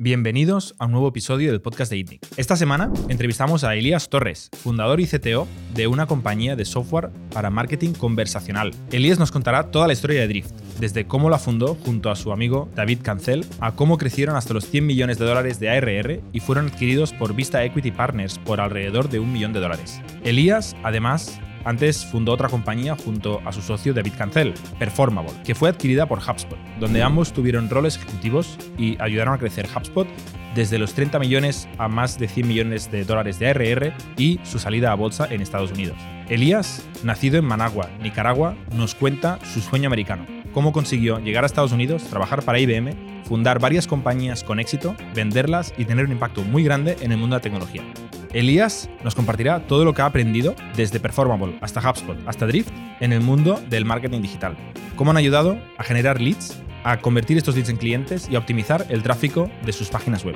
Bienvenidos a un nuevo episodio del podcast de ITNIC. Esta semana entrevistamos a Elías Torres, fundador y CTO de una compañía de software para marketing conversacional. Elías nos contará toda la historia de Drift, desde cómo la fundó junto a su amigo David Cancel, a cómo crecieron hasta los 100 millones de dólares de ARR y fueron adquiridos por Vista Equity Partners por alrededor de un millón de dólares. Elías, además, antes fundó otra compañía junto a su socio David Cancel, Performable, que fue adquirida por HubSpot, donde ambos tuvieron roles ejecutivos y ayudaron a crecer HubSpot desde los 30 millones a más de 100 millones de dólares de ARR y su salida a bolsa en Estados Unidos. Elías, nacido en Managua, Nicaragua, nos cuenta su sueño americano, cómo consiguió llegar a Estados Unidos, trabajar para IBM, fundar varias compañías con éxito, venderlas y tener un impacto muy grande en el mundo de la tecnología. Elías nos compartirá todo lo que ha aprendido desde Performable hasta HubSpot hasta Drift en el mundo del marketing digital. Cómo han ayudado a generar leads, a convertir estos leads en clientes y a optimizar el tráfico de sus páginas web.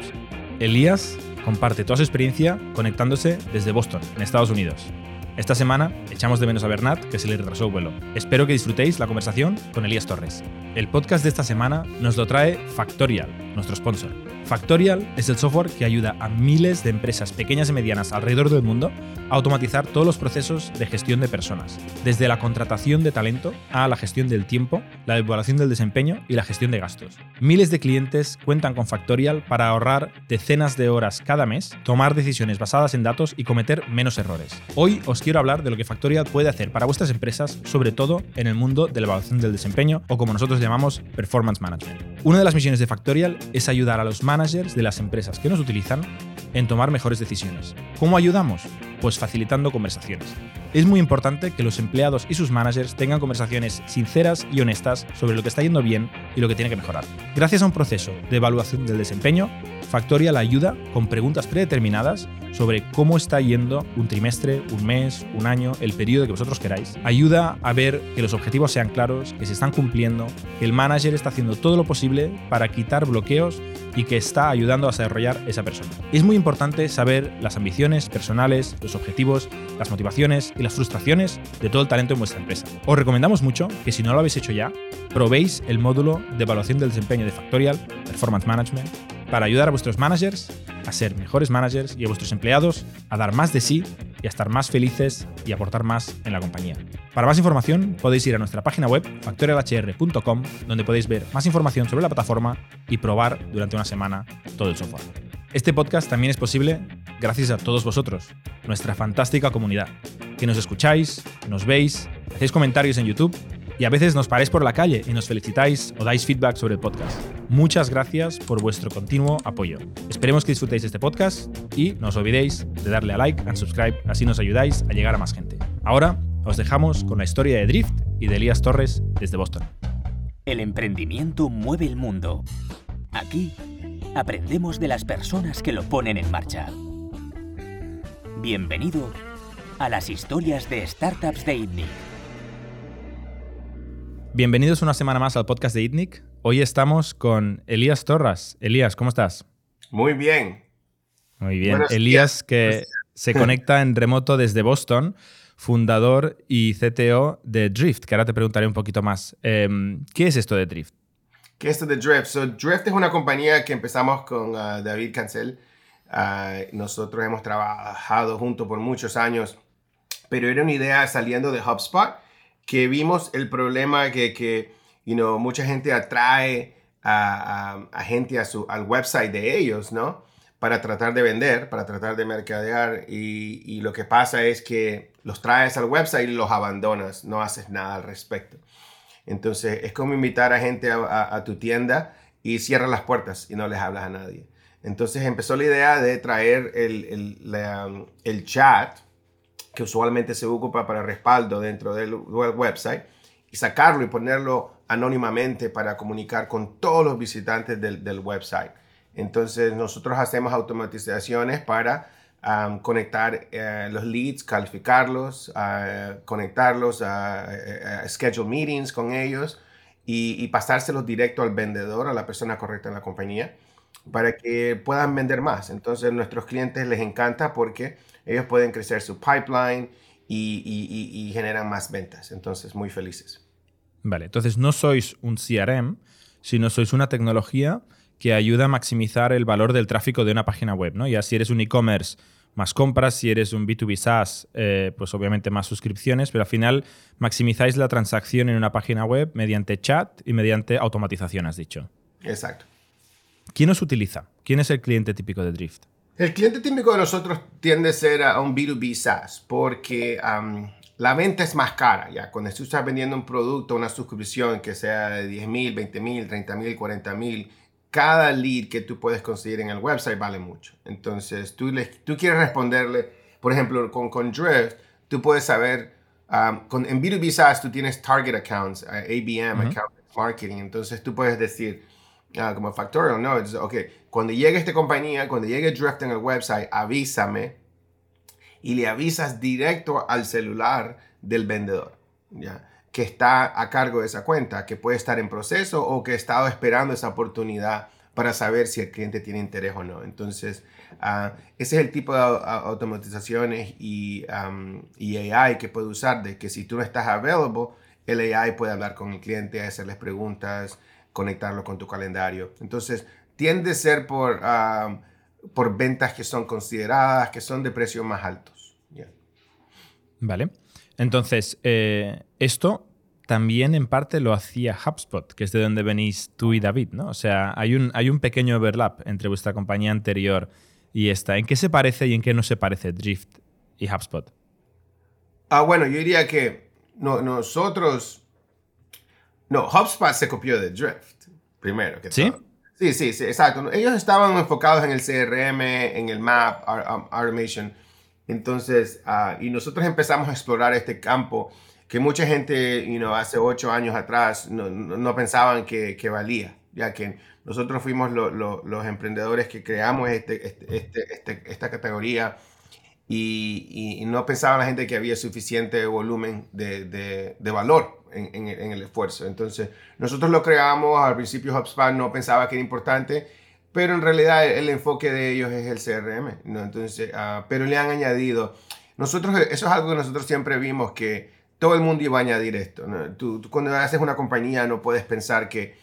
Elías comparte toda su experiencia conectándose desde Boston, en Estados Unidos. Esta semana echamos de menos a Bernat, que se le retrasó el vuelo. Espero que disfrutéis la conversación con Elías Torres. El podcast de esta semana nos lo trae Factorial, nuestro sponsor. Factorial es el software que ayuda a miles de empresas pequeñas y medianas alrededor del mundo a automatizar todos los procesos de gestión de personas, desde la contratación de talento a la gestión del tiempo, la evaluación del desempeño y la gestión de gastos. Miles de clientes cuentan con Factorial para ahorrar decenas de horas cada mes, tomar decisiones basadas en datos y cometer menos errores. Hoy os quiero hablar de lo que Factorial puede hacer para vuestras empresas, sobre todo en el mundo de la evaluación del desempeño o como nosotros llamamos Performance Management. Una de las misiones de Factorial es ayudar a los managers de las empresas que nos utilizan en tomar mejores decisiones. ¿Cómo ayudamos? Pues facilitando conversaciones. Es muy importante que los empleados y sus managers tengan conversaciones sinceras y honestas sobre lo que está yendo bien y lo que tiene que mejorar. Gracias a un proceso de evaluación del desempeño, Factorial ayuda con preguntas predeterminadas sobre cómo está yendo un trimestre, un mes, un año, el periodo que vosotros queráis. Ayuda a ver que los objetivos sean claros, que se están cumpliendo, que el manager está haciendo todo lo posible para quitar bloqueos y que está ayudando a desarrollar esa persona. Es muy importante saber las ambiciones personales, los objetivos, las motivaciones y las frustraciones de todo el talento en vuestra empresa. Os recomendamos mucho que si no lo habéis hecho ya, probéis el módulo de evaluación del desempeño de Factorial, Performance Management, para ayudar a vuestros managers a ser mejores managers y a vuestros empleados a dar más de sí y a estar más felices y aportar más en la compañía. Para más información podéis ir a nuestra página web factorialhr.com donde podéis ver más información sobre la plataforma y probar durante una semana todo el software. Este podcast también es posible gracias a todos vosotros, nuestra fantástica comunidad, que nos escucháis, nos veis, hacéis comentarios en YouTube y a veces nos paráis por la calle y nos felicitáis o dais feedback sobre el podcast. Muchas gracias por vuestro continuo apoyo. Esperemos que disfrutéis este podcast y no os olvidéis de darle a like and subscribe, así nos ayudáis a llegar a más gente. Ahora os dejamos con la historia de Drift y de Elías Torres desde Boston. El emprendimiento mueve el mundo. Aquí aprendemos de las personas que lo ponen en marcha. Bienvenido a las historias de startups de ITNIC. Bienvenidos una semana más al podcast de ITNIC. Hoy estamos con Elías Torras. Elías, ¿cómo estás? Muy bien. Muy bien. Elías, que se conecta en remoto desde Boston, fundador y CTO de Drift, que ahora te preguntaré un poquito más. Em, ¿Qué es esto de Drift? ¿Qué es esto de Drift? Drift es una compañía que empezamos con uh, David Cancel. Uh, nosotros hemos trabajado juntos por muchos años, pero era una idea saliendo de HubSpot que vimos el problema que, que you know, mucha gente atrae a, a, gente a su, al website de ellos, ¿no? Para tratar de vender, para tratar de mercadear y, y, lo que pasa es que los traes al website y los abandonas, no haces nada al respecto. Entonces es como invitar a gente a, tu tienda y cierras las puertas y no les hablas a nadie. Entonces empezó la idea de traer el, el, el chat que usualmente se ocupa para respaldo dentro del website, y sacarlo y ponerlo anónimamente para comunicar con todos los visitantes del, website. Entonces nosotros hacemos automatizaciones para conectar eh, los leads, calificarlos, conectarlos a, schedule meetings con ellos y, y, pasárselos directo al vendedor, a la persona correcta en la compañía, para que puedan vender más. Entonces a nuestros clientes les encanta porque ellos pueden crecer su pipeline y, generan más ventas. Entonces, muy felices. Vale, entonces no sois un CRM, sino sois una tecnología que ayuda a maximizar el valor del tráfico de una página web, ¿no? Ya si eres un e-commerce, más compras, si eres un B2B SaaS, eh, pues obviamente más suscripciones, pero al final maximizáis la transacción en una página web mediante chat y mediante automatización, has dicho. Exacto. ¿Quién os utiliza? ¿Quién es el cliente típico de Drift? El cliente típico de nosotros tiende a ser a un B2B SaaS porque la venta es más cara. Ya cuando tú estás vendiendo un producto, una suscripción que sea de 10 mil, 20 mil, 30 mil, 40 mil, cada lead que tú puedes conseguir en el website vale mucho. Entonces, tú, le, tú quieres responderle, por ejemplo, con, con Drift, tú puedes saber, con, en B2B SaaS tú tienes target accounts, ABM, account marketing. Entonces, tú puedes decir, Ah, como Factorial, no, es, ok, cuando llegue esta compañía, cuando llegue Drift en el website, avísame y le avisas directo al celular del vendedor, ¿ya? que está a cargo de esa cuenta, que puede estar en proceso o que ha estado esperando esa oportunidad para saber si el cliente tiene interés o no. Entonces, uh, ese es el tipo de automatizaciones y, y, AI que puede usar, de que si tú no estás available, el AI puede hablar con el cliente, hacerles preguntas, conectarlo con tu calendario. Entonces, tiende a ser por, por ventas que son consideradas, que son de precios más altos. Vale. Entonces, eh, esto también en parte lo hacía HubSpot, que es de donde venís tú y David, ¿no? O sea, hay un, hay un pequeño overlap entre vuestra compañía anterior y esta. ¿En qué se parece y en qué no se parece Drift y HubSpot? Ah, bueno, yo diría que no, nosotros no, HubSpot se copió de Drift, primero que ¿Sí? Sí, sí, sí, exacto. Ellos estaban enfocados en el CRM, en el Map, Automation. Entonces, ah, y nosotros empezamos a explorar este campo que mucha gente, you know, hace ocho años atrás no, no, pensaban que, que, valía, ya que nosotros fuimos los emprendedores que creamos este, este, este, este esta categoría y, y, no pensaba la gente que había suficiente volumen de, de, de valor en, en, el esfuerzo. Entonces, nosotros lo creamos, al principio HubSpot no pensaba que era importante, pero en realidad el, enfoque de ellos es el CRM, ¿no? Entonces, uh, pero le han añadido, nosotros, eso es algo que nosotros siempre vimos que todo el mundo iba a añadir esto. ¿no? Tú, tú, cuando haces una compañía no puedes pensar que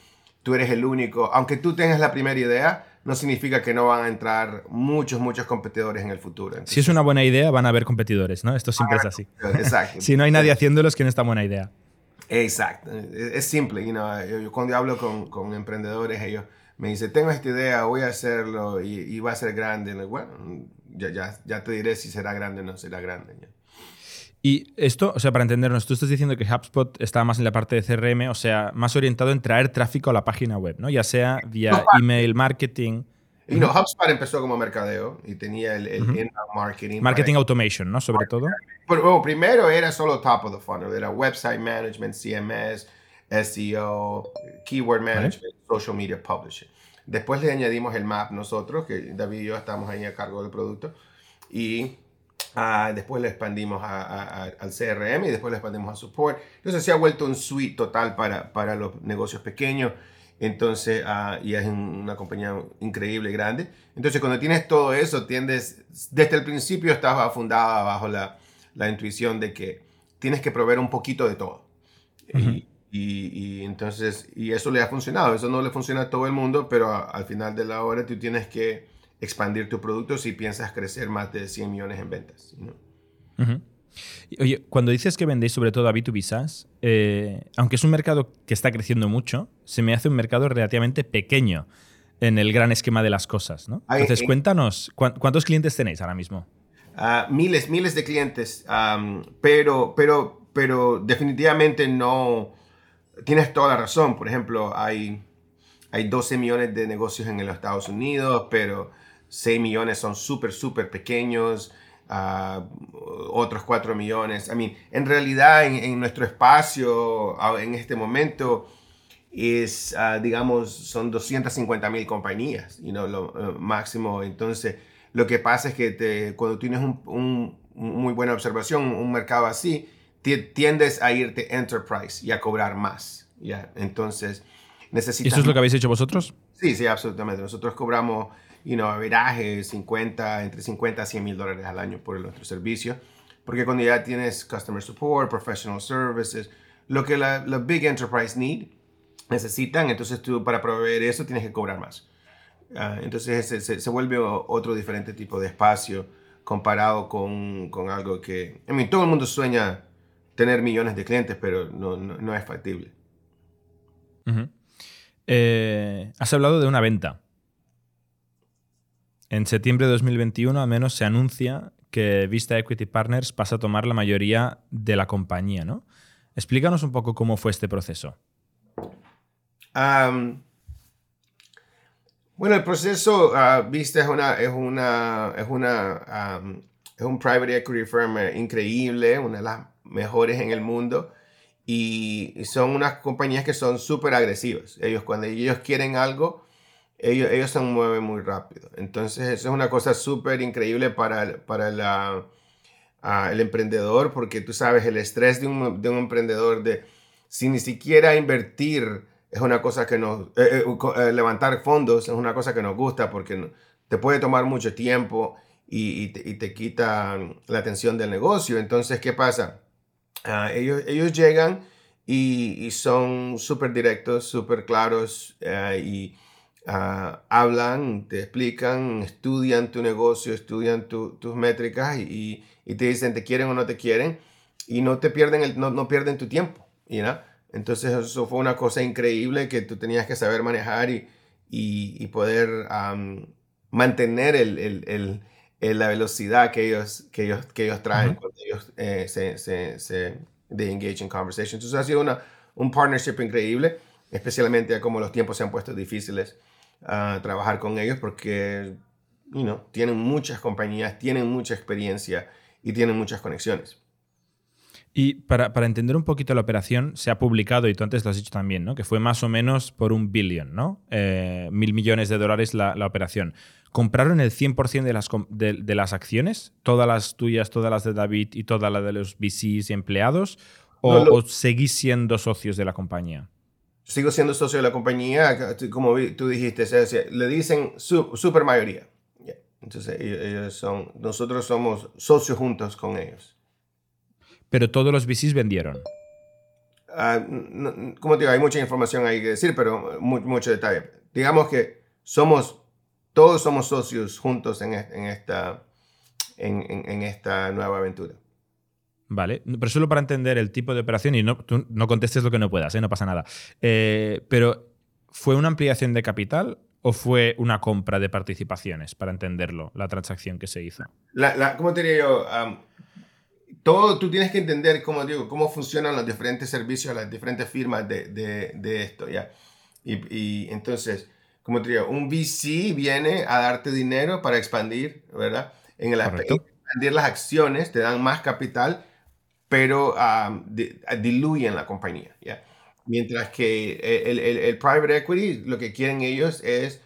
tú eres el único, aunque tú tengas la primera idea, no significa que no van a entrar muchos, muchos competidores en el futuro. si es una buena idea, van a haber competidores, ¿no? Esto siempre es así. Exacto. si no hay nadie haciéndolo, es que no está buena idea. Exacto. Es simple. You know, yo, cuando hablo con, con, emprendedores, ellos me dicen, tengo esta idea, voy a hacerlo y, va a ser grande. Bueno, ya, ya, ya, te diré si será grande o no será grande. Y esto, o sea, para entendernos, tú estás diciendo que HubSpot está más en la parte de CRM, o sea, más orientado en traer tráfico a la página web, ¿no? Ya sea vía email marketing. Y no, HubSpot empezó como mercadeo y tenía el, el marketing. Marketing automation, ¿no? Sobre todo. Pero, primero era solo top of the funnel, era website management, CMS, SEO, keyword management, social media publishing. Después le añadimos el map nosotros, que David y yo estamos ahí a cargo del producto. Y Ah, después le expandimos al CRM y después le expandimos a support. Entonces se ha vuelto un suite total para, para los negocios pequeños. Entonces, uh, y es una compañía increíble, grande. Entonces, cuando tienes todo eso, tiendes, desde el principio estaba fundada bajo la, la intuición de que tienes que proveer un poquito de todo. y, y, entonces, y eso le ha funcionado. Eso no le funciona a todo el mundo, pero al final de la hora tú tienes que expandir tu producto si piensas crecer más de 100 millones en ventas. Oye, cuando dices que vendéis sobre todo a B2B SaaS, eh, aunque es un mercado que está creciendo mucho, se me hace un mercado relativamente pequeño en el gran esquema de las cosas. ¿no? Entonces, cuéntanos, ¿cuántos clientes tenéis ahora mismo? Ah, miles, miles de clientes, pero, pero, pero definitivamente no... Tienes toda la razón. Por ejemplo, hay, hay 12 millones de negocios en los Estados Unidos, pero 6 millones son súper, súper pequeños, uh, otros 4 millones. I mean, en realidad, en, nuestro espacio, en este momento, es, uh, digamos, son 250 mil compañías, you know, lo máximo. Entonces, lo que pasa es que te, cuando tienes un, un, muy buena observación, un mercado así, tiendes a irte enterprise y a cobrar más. ¿ya? Entonces, necesitas... ¿Eso es lo que habéis hecho vosotros? Sí, sí, absolutamente. Nosotros cobramos you know, averaje 50, entre 50 a 100 mil dólares al año por nuestro servicio. Porque cuando ya tienes customer support, professional services, lo que la, big enterprise need, necesitan, entonces tú para proveer eso tienes que cobrar más. Ah, entonces se, se, vuelve otro diferente tipo de espacio comparado con, con algo que, I mean, todo el mundo sueña tener millones de clientes, pero no, no, es factible. Eh, has hablado de una venta. En septiembre de 2021 al menos se anuncia que Vista Equity Partners pasa a tomar la mayoría de la compañía, ¿no? Explícanos un poco cómo fue este proceso. bueno, el proceso, uh, Vista es una, es una, es una, es un private equity firm increíble, una de las mejores en el mundo. Y son unas compañías que son súper agresivas. Ellos, cuando ellos quieren algo, ellos, ellos se mueven muy rápido. Entonces, eso es una cosa súper increíble para, para la, el emprendedor, porque tú sabes, el estrés de un, de un, emprendedor, de si ni siquiera invertir es una cosa que nos, eh, eh, eh, levantar fondos es una cosa que nos gusta, porque te puede tomar mucho tiempo y, y, te, y te, quita la atención del negocio. Entonces, ¿qué pasa? Ah, ellos, ellos llegan y, son súper directos, súper claros y Ah, hablan, te explican, estudian tu negocio, estudian tus métricas y, te dicen te quieren o no te quieren y no te pierden, el, no, no pierden tu tiempo. ¿no? Entonces eso fue una cosa increíble que tú tenías que saber manejar y, y, poder mantener el, el, la velocidad que ellos, que ellos, que ellos traen cuando ellos eh, se, se, se engage in conversation. Entonces ha sido una, un partnership increíble, especialmente como los tiempos se han puesto difíciles a trabajar con ellos porque you know, tienen muchas compañías, tienen mucha experiencia y tienen muchas conexiones. Y para, para, entender un poquito la operación, se ha publicado, y tú antes lo has dicho también, ¿no? que fue más o menos por un billón, ¿no? Eh, mil millones de dólares la, la operación. ¿Compraron el 100% de las, de, de, las acciones? ¿Todas las tuyas, todas las de David y todas las de los VCs y empleados? ¿O, ¿O seguís siendo socios de la compañía? Sigo siendo socio de la compañía, como tú dijiste, le dicen super mayoría. Entonces ellos son, nosotros somos socios juntos con ellos. Pero todos los VCs vendieron. Ah, como te digo, hay mucha información ahí que decir, pero mucho detalle. Digamos que somos, todos somos socios juntos en, esta, en esta nueva aventura. Vale, pero solo para entender el tipo de operación y no, tú no contestes lo que no puedas, ¿eh? no pasa nada. Eh, pero, ¿fue una ampliación de capital o fue una compra de participaciones para entenderlo, la transacción que se hizo? La, ¿Cómo te diría yo? todo, tú tienes que entender cómo, digo, cómo funcionan los diferentes servicios, las diferentes firmas de, de, esto, ¿ya? Y, y, entonces, como te digo, un VC viene a darte dinero para expandir, ¿verdad? En el aspecto expandir las acciones, te dan más capital pero diluyen la compañía. ¿ya? Mientras que el, el, el, private equity, lo que quieren ellos es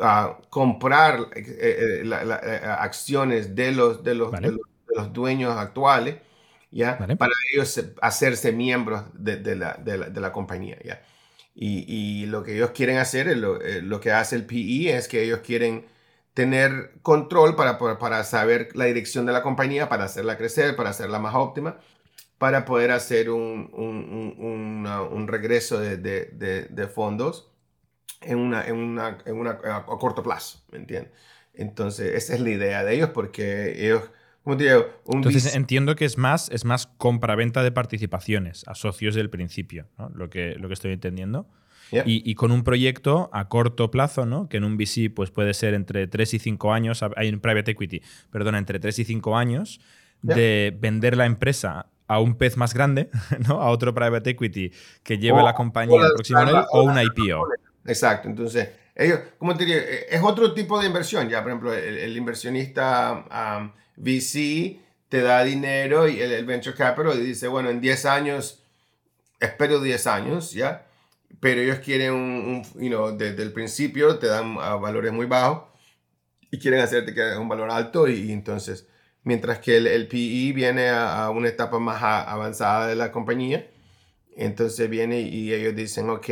ah, comprar eh, eh, eh, acciones de los, de los, de los, dueños actuales, ¿ya? Para ellos hacerse miembros de, de, la, de la, compañía, ¿ya? Y, y, lo que ellos quieren hacer, lo, lo, que hace el PE es que ellos quieren tener control para, para, para, saber la dirección de la compañía, para hacerla crecer, para hacerla más óptima para poder hacer un, un, un, regreso de, de, de, fondos en una, en una, en una, a, corto plazo, ¿me entiendes? Entonces, esa es la idea de ellos porque ellos... ¿cómo te digo? Entonces entiendo que es más, es más compra-venta de participaciones a socios del principio, ¿no? lo, que, lo que estoy entendiendo. Y, y, con un proyecto a corto plazo, ¿no? que en un VC pues puede ser entre 3 y 5 años, hay un private equity, perdona, entre 3 y 5 años, de vender la empresa a un pez más grande, ¿no? a otro private equity que lleve la compañía al próximo nivel o una IPO. Exacto, entonces, ellos, como te diría, es otro tipo de inversión. Ya, por ejemplo, el, inversionista VC te da dinero y el, venture capital dice, bueno, en 10 años, espero 10 años, ¿ya? Pero ellos quieren un, you know, desde el principio te dan valores muy bajos y quieren hacerte que un valor alto y entonces mientras que el, el PE viene a, una etapa más avanzada de la compañía. Entonces viene y ellos dicen, ok,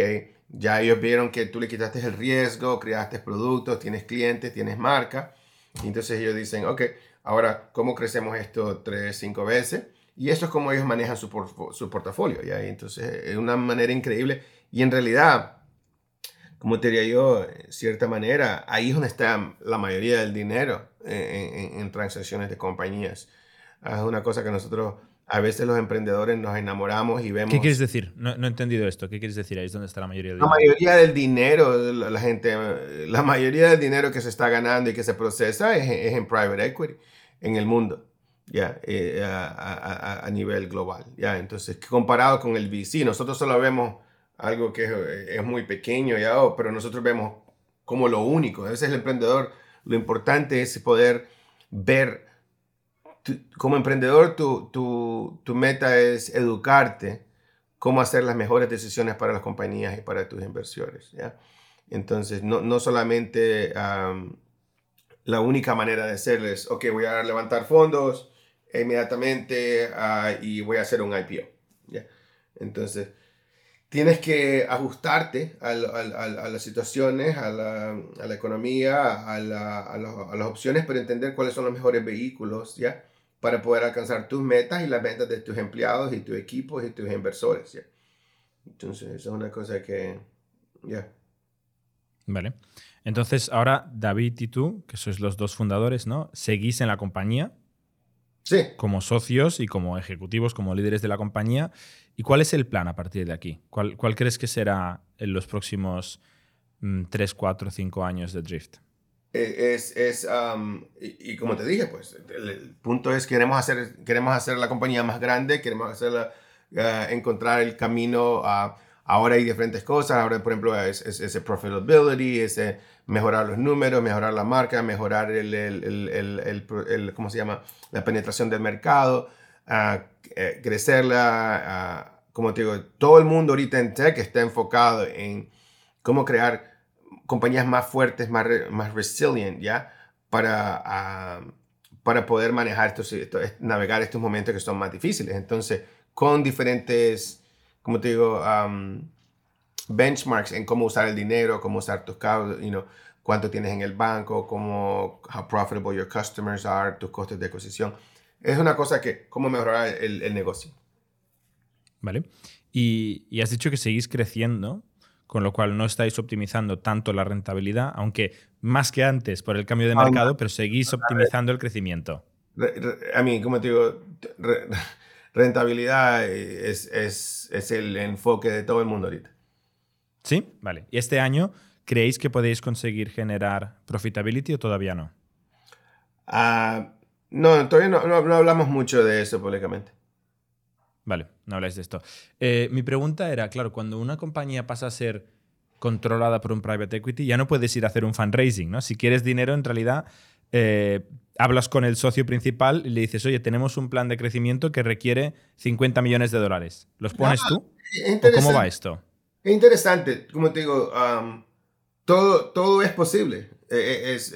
ya ellos vieron que tú le quitaste el riesgo, creaste productos, tienes clientes, tienes marca. Y entonces ellos dicen, ok, ahora, ¿cómo crecemos esto tres, cinco veces? Y eso es como ellos manejan su, portafolio. ¿ya? entonces es una manera increíble. Y en realidad, como te diría yo, en cierta manera, ahí es donde está la mayoría del dinero en, transacciones de compañías. Es una cosa que nosotros, a veces los emprendedores nos enamoramos y vemos... ¿Qué quieres decir? No, he entendido esto. ¿Qué quieres decir? Ahí es donde está la mayoría del dinero. La mayoría del dinero, la, gente, la mayoría del dinero que se está ganando y que se procesa es, en private equity en el mundo. Ya, eh, a, a, nivel global. Ya, entonces, comparado con el VC, nosotros solo vemos algo que es, muy pequeño, ya, oh, pero nosotros vemos como lo único. A veces el emprendedor, lo importante es poder ver, como emprendedor, tu, tu, meta es educarte cómo hacer las mejores decisiones para las compañías y para tus inversores. ¿ya? Entonces, no, no solamente la única manera de hacerlo es, ok, voy a levantar fondos inmediatamente ah, y voy a hacer un IPO. ¿ya? Entonces, tienes que ajustarte a, las situaciones, a la, economía, a, las opciones, para entender cuáles son los mejores vehículos, ¿ya? Para poder alcanzar tus metas y las metas de tus empleados y tus equipos y tus inversores, ¿ya? Entonces, esa es una cosa que, ya. Vale. Entonces, ahora David y tú, que sois los dos fundadores, ¿no? Seguís en la compañía. Sí. Como socios y como ejecutivos, como líderes de la compañía. ¿Y cuál es el plan a partir de aquí? ¿Cuál, cuál crees que será en los próximos 3, 4, 5 años de Drift? Eh, es, es um, y, como te dije, pues el, punto es que queremos hacer, queremos hacer la compañía más grande, queremos hacerla, uh, encontrar el camino a... ahora hay diferentes cosas, ahora por ejemplo es, ese profitability, ese mejorar los números, mejorar la marca, mejorar el, el, el ¿cómo se llama? La penetración del mercado a eh, crecerla, como te digo, todo el mundo ahorita en tech está enfocado en cómo crear compañías más fuertes, más, más resilient, ¿ya? Para, para poder manejar estos, navegar estos momentos que son más difíciles. Entonces, con diferentes, como te digo, benchmarks en cómo usar el dinero, cómo usar tus cabos, you know, cuánto tienes en el banco, cómo, how profitable your customers are, tus costes de adquisición es una cosa que, cómo mejorar el, negocio. Vale. Y, has dicho que seguís creciendo, con lo cual no estáis optimizando tanto la rentabilidad, aunque más que antes por el cambio de mercado, pero seguís optimizando el crecimiento. A mí, como te digo, rentabilidad es, es, el enfoque de todo el mundo ahorita. Sí, vale. ¿Y este año creéis que podéis conseguir generar profitability o todavía no? Ah... No, todavía no, hablamos mucho de eso públicamente. Vale, no habláis de esto. Eh, mi pregunta era, claro, cuando una compañía pasa a ser controlada por un private equity, ya no puedes ir a hacer un fundraising, ¿no? Si quieres dinero, en realidad eh, hablas con el socio principal y le dices, oye, tenemos un plan de crecimiento que requiere 50 millones de dólares. ¿Los pones ah, tú? ¿Cómo va esto? Es interesante, como te digo, todo, todo es posible. Eh, es,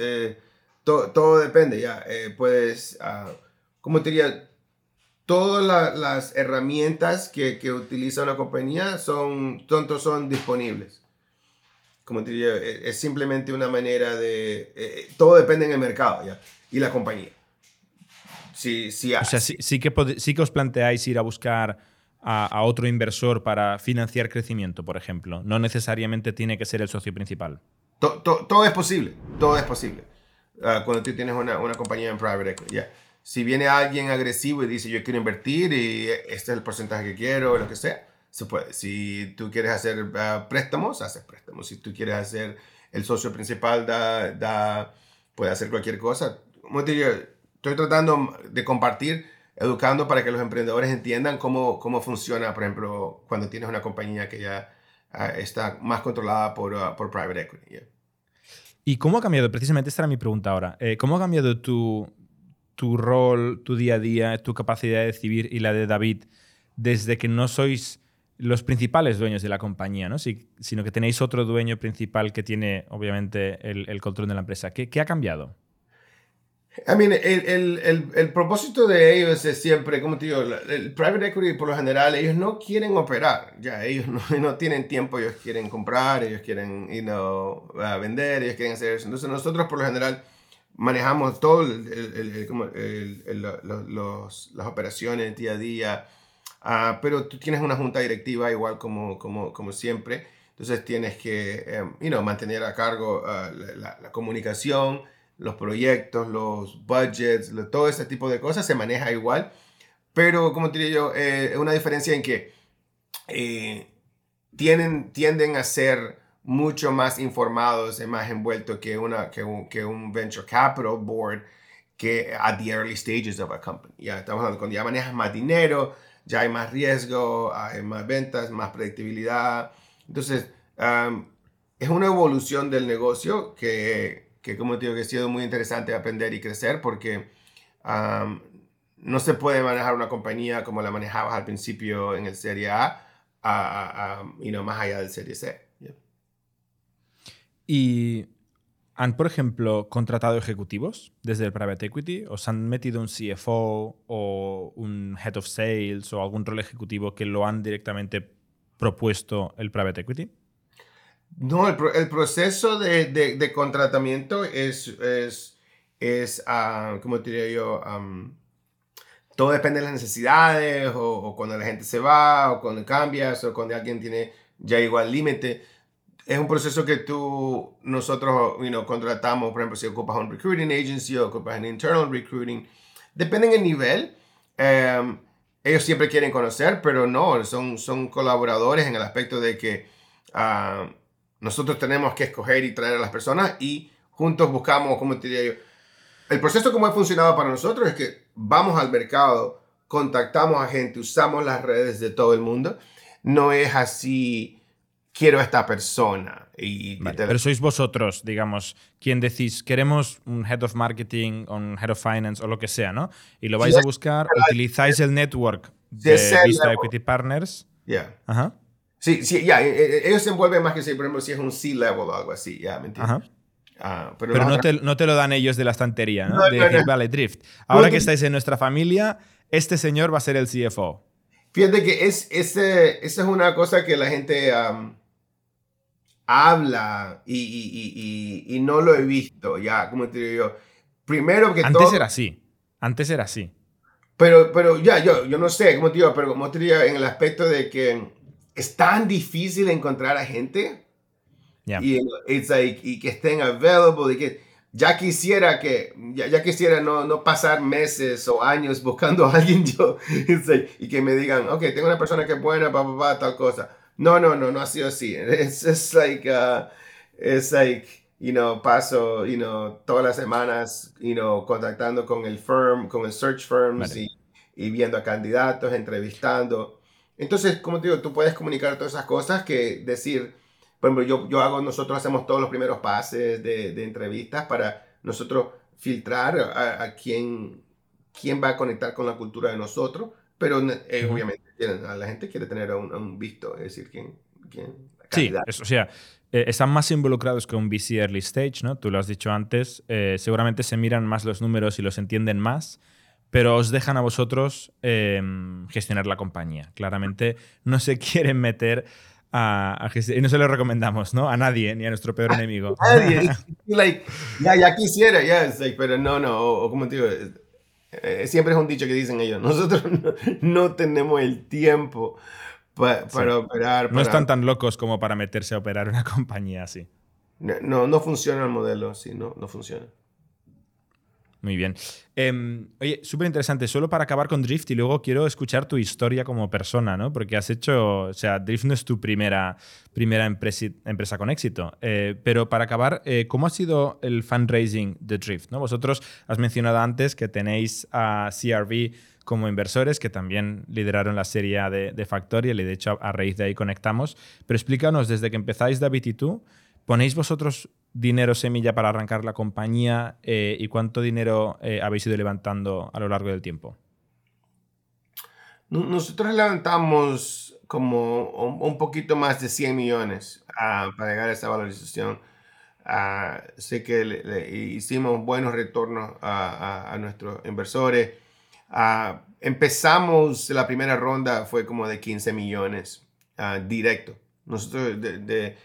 todo, depende, ya. Eh, puedes, uh, ¿cómo te diría? Todas las herramientas que, que, utiliza una compañía son, tontos son disponibles. Como te diría, e, es, simplemente una manera de... Eh, eh, todo depende en el mercado, ¿ya? Y la compañía. Sí, sí, o sea, sí, sí, que, sí que os planteáis ir a buscar a, a, otro inversor para financiar crecimiento, por ejemplo. No necesariamente tiene que ser el socio principal. todo es posible, todo es posible. Ah, cuando tú tienes una, una, compañía en private equity. Si viene alguien agresivo y dice yo quiero invertir y este es el porcentaje que quiero, lo que sea, se puede. Si tú quieres hacer ah, préstamos, haces préstamos. Si tú quieres hacer el socio principal, da, da, puede hacer cualquier cosa. Como te digo, estoy tratando de compartir, educando para que los emprendedores entiendan cómo, cómo funciona, por ejemplo, cuando tienes una compañía que ya ah, está más controlada por, por private equity. ¿Y cómo ha cambiado? Precisamente esta era mi pregunta ahora. Eh, ¿Cómo ha cambiado tu, tu rol, tu día a día, tu capacidad de decidir y la de David desde que no sois los principales dueños de la compañía, ¿no? sino que tenéis otro dueño principal que tiene, obviamente, el, control de la empresa. ¿Qué, ¿Qué, ha cambiado? I mean, el, el, el, propósito de ellos es siempre, como te digo, el private equity por lo general, ellos no quieren operar, ya, ellos no, no tienen tiempo, ellos quieren comprar, ellos quieren you know, vender, ellos quieren hacer eso. Entonces nosotros por lo general manejamos todo el, los, las operaciones día a día, uh, pero tú tienes una junta directiva igual como, como, como siempre, Entonces tienes que you mantener a cargo la, comunicación, los proyectos, los budgets, todo ese tipo de cosas se maneja igual. Pero, como digo yo, es una diferencia en que tienen, tienden a ser mucho más informados y más envueltos que, una, que, un, que un venture capital board que at the early stages of a company. Ya estamos hablando, cuando ya manejas más dinero, ya hay más riesgo, hay más ventas, más predictibilidad. Entonces, um, es una evolución del negocio que, que, como te digo, que ha sido muy interesante aprender y crecer porque no se puede manejar una compañía como la manejabas al principio en el Serie A, y no más allá del Serie C. ¿Y han, por ejemplo, contratado ejecutivos desde el private equity? ¿Os han metido un CFO o un head of sales o algún rol ejecutivo que lo han directamente propuesto el private equity? No, el, proceso de, de, contratamiento es, es, es uh, ¿cómo diría yo? todo depende de las necesidades o, cuando la gente se va o cuando cambias o cuando alguien tiene ya igual límite es un proceso que tú, nosotros, you know, contratamos, por ejemplo, si ocupas un recruiting agency o ocupas un internal recruiting, depende del nivel. Em, ellos siempre quieren conocer, pero no, son, son colaboradores en el aspecto de que ah, nosotros tenemos que escoger y traer a las personas y juntos buscamos, como te diría yo, el proceso como ha funcionado para nosotros es que vamos al mercado, contactamos a gente, usamos las redes de todo el mundo. No es así quiero a esta persona. Y Pero sois vosotros, digamos, quien decís, queremos un head of marketing, un head of finance o lo que sea, ¿no? Y lo vais a buscar, utilizáis el network de Vista Equity Partners. Ya. Ajá. Sí, sí, ya. Eh, eh, ellos se envuelven más que si, por ejemplo, si es un C-level o algo así, ya, ¿me entiendes? Ajá. Ah, pero, no, te, no, te, lo dan ellos de la estantería, ¿no? de decir, vale, Drift. Ahora que estáis en nuestra familia, este señor va a ser el CFO. Fíjate que es, ese, esa es una cosa que la gente habla y, no lo he visto ya, como te digo yo. Primero que Antes era así. Antes era así. Pero, pero ya, yo, yo no sé, como te digo, pero como te digo, en el aspecto de que es tan difícil encontrar a gente. Y, y que estén available y que ya quisiera que, ya, quisiera no, no, pasar meses o años buscando a alguien yo y que me digan, ok, tengo una persona que es buena, para tal cosa. No, no, no, no ha sido así. Es just like, uh, it's like, you know, paso, you know, todas las semanas, you know, contactando con el firm, con el search firms y, y, viendo a candidatos, entrevistando. Entonces, como te digo, tú puedes comunicar todas esas cosas que decir, por ejemplo, yo, yo hago, nosotros hacemos todos los primeros pases de, de entrevistas para nosotros filtrar a, a quién, quién va a conectar con la cultura de nosotros pero eh, obviamente la gente quiere tener un, un visto, es decir, quién... quién sí, o sea, eh, están más involucrados que un VC early stage, ¿no? Tú lo has dicho antes, eh, seguramente se miran más los números y los entienden más, pero os dejan a vosotros em, gestionar la compañía. Claramente no se quieren meter a, gestionar, y no se lo recomendamos, ¿no? A nadie, ni a nuestro peor enemigo. A nadie. like, ya, ya quisiera, ya, pero no, no, o, como te digo, eh, siempre es un dicho que dicen ellos, nosotros no, tenemos el tiempo para operar. No están tan locos como para meterse a operar una compañía así. No, no funciona el modelo así, no, no funciona. Muy bien. Em, oye, súper interesante. Solo para acabar con Drift y luego quiero escuchar tu historia como persona, ¿no? Porque has hecho, o sea, Drift no es tu primera, primera empresa, con éxito. Eh, pero para acabar, eh, ¿cómo ha sido el fundraising de Drift? ¿no? Vosotros has mencionado antes que tenéis a CRV como inversores que también lideraron la serie de, de Factorial y de hecho a, raíz de ahí conectamos. Pero explícanos, desde que empezáis David y tú, ¿ponéis vosotros dinero semilla para arrancar la compañía eh, y cuánto dinero eh, habéis ido levantando a lo largo del tiempo? Nosotros levantamos como un, poquito más de 100 millones ah, para llegar a esa valorización. Ah, sé que hicimos buenos retornos a, nuestros inversores. Ah, empezamos la primera ronda, fue como de 15 millones directo. Nosotros de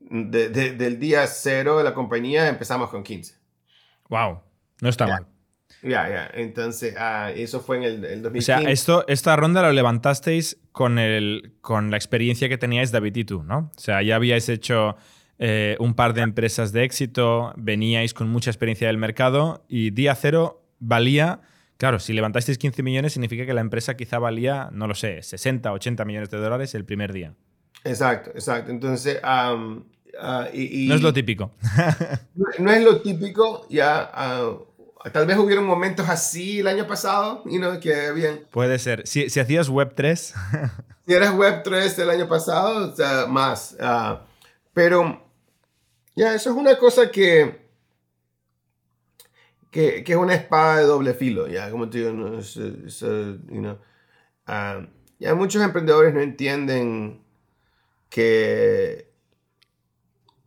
del día cero de la compañía empezamos con 15. Wow, no está mal. Ya, ya. Entonces, ah, eso fue en el, el 2015. O sea, esto, esta ronda lo levantasteis con, el, con la experiencia que teníais David y tú, ¿no? O sea, ya habíais hecho eh, un par de empresas de éxito, veníais con mucha experiencia del mercado y día cero valía... Claro, si levantasteis 15 millones significa que la empresa quizá valía, no lo sé, 60, 80 millones de dólares el primer día. Exacto, exacto. Entonces, um, uh, y, y, no es lo típico. no, no, es lo típico, ya. Uh, Tal vez hubieron momentos así el año pasado, y no que habían... Puede ser. Si, si hacías Web 3. si eras Web 3 el año pasado, o sea, más. Uh, pero, ya, eso es una cosa que, que, que, es una espada de doble filo, ya, como te digo, no, es, es, you know, ya muchos emprendedores no entienden que...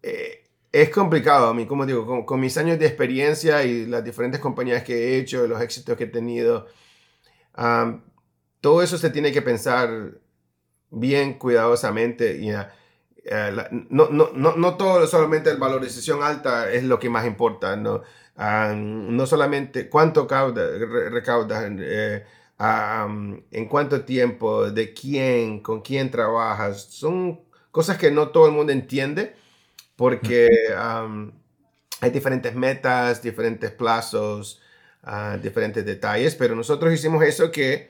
Eh, es complicado a mí, como digo, con, mis años de experiencia y las diferentes compañías que he hecho, los éxitos que he tenido, todo eso se tiene que pensar bien cuidadosamente. Y, uh, no, no, no, no, todo solamente el valor de decisión alta es lo que más importa, no, no solamente cuánto recaudas, eh, en cuánto tiempo, de quién, con quién trabajas, son cosas que no todo el mundo entiende porque hay diferentes metas, diferentes plazos, uh, diferentes detalles, pero nosotros hicimos eso que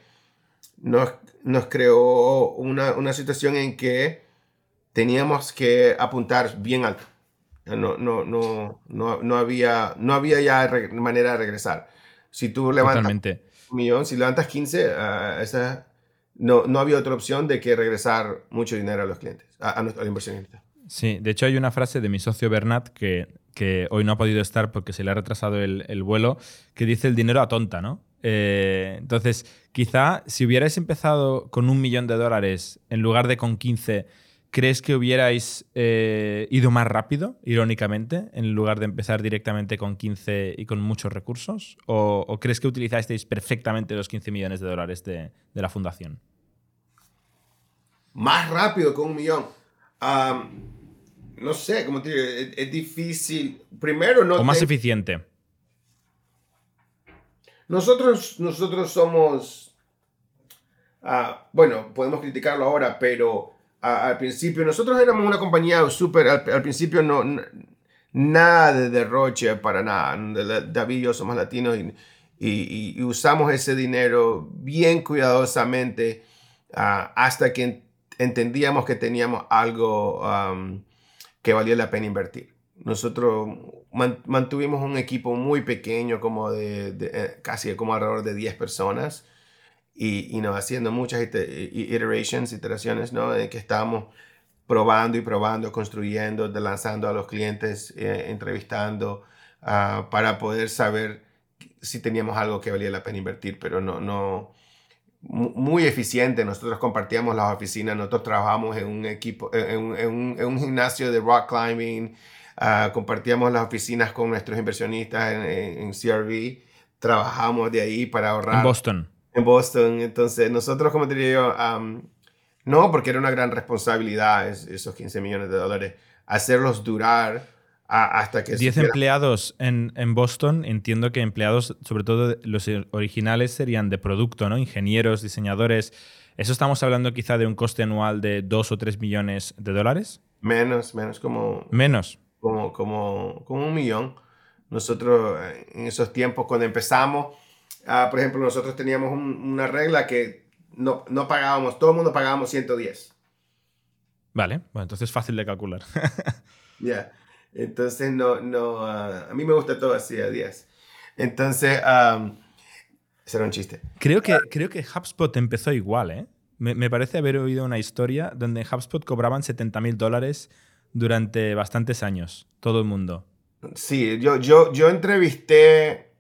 nos, nos creó una, una, situación en que teníamos que apuntar bien alto. No, no, no, no, no, había, no había ya manera de regresar. Si tú levantas un millón, si levantas 15, uh, ah, esa, no, no había otra opción de que regresar mucho dinero a los clientes, a, a, inversionistas. Sí, de hecho hay una frase de mi socio Bernat que, que hoy no ha podido estar porque se le ha retrasado el, el vuelo, que dice el dinero a tonta, ¿no? Eh, entonces, quizá si hubierais empezado con un millón de dólares en lugar de con 15, ¿crees que hubierais eh, ido más rápido, irónicamente, en lugar de empezar directamente con 15 y con muchos recursos? ¿O, crees que utilizasteis perfectamente los 15 millones de dólares de la fundación? Más rápido con un millón. Um no sé, como te digo, es, difícil. Primero, no. O más eficiente. Nosotros, nosotros somos. Uh, bueno, podemos criticarlo ahora, pero uh, al principio, nosotros éramos una compañía súper. Al, principio, no, nada de derroche para nada. David y yo somos latinos y, y, y usamos ese dinero bien cuidadosamente uh, hasta que entendíamos que teníamos algo. Um, que valía la pena invertir. Nosotros mantuvimos un equipo muy pequeño, como de, eh, casi como alrededor de 10 personas, y, y no, haciendo muchas iterations, iteraciones, ¿no? En que estábamos probando y probando, construyendo, lanzando a los clientes, eh, entrevistando, uh, para poder saber si teníamos algo que valía la pena invertir, pero no, no, muy eficiente. Nosotros compartíamos las oficinas, nosotros trabajamos en un equipo, en un, en un, gimnasio de rock climbing, uh, compartíamos las oficinas con nuestros inversionistas en, en, CRV, trabajamos de ahí para ahorrar. En Boston. En Boston. Entonces, nosotros, como te digo, um, no, porque era una gran responsabilidad esos 15 millones de dólares, hacerlos durar hasta que... 10 empleados en, en, Boston, entiendo que empleados, sobre todo los originales, serían de producto, ¿no? Ingenieros, diseñadores. ¿Eso estamos hablando quizá de un coste anual de 2 o 3 millones de dólares? Menos, menos como... Menos. Como, como, como un millón. Nosotros eh, en esos tiempos, cuando empezamos, uh, por ejemplo, nosotros teníamos un, una regla que no, no pagábamos, todo el mundo pagábamos 110. Vale, bueno, entonces es fácil de calcular. Ya. Entonces, no, no, uh, a mí me gusta todo así a 10. Entonces, um, ese era un chiste. Creo que, creo que HubSpot empezó igual, ¿eh? Me, me, parece haber oído una historia donde HubSpot cobraban 70 mil dólares durante bastantes años, todo el mundo. Sí, yo, yo, yo entrevisté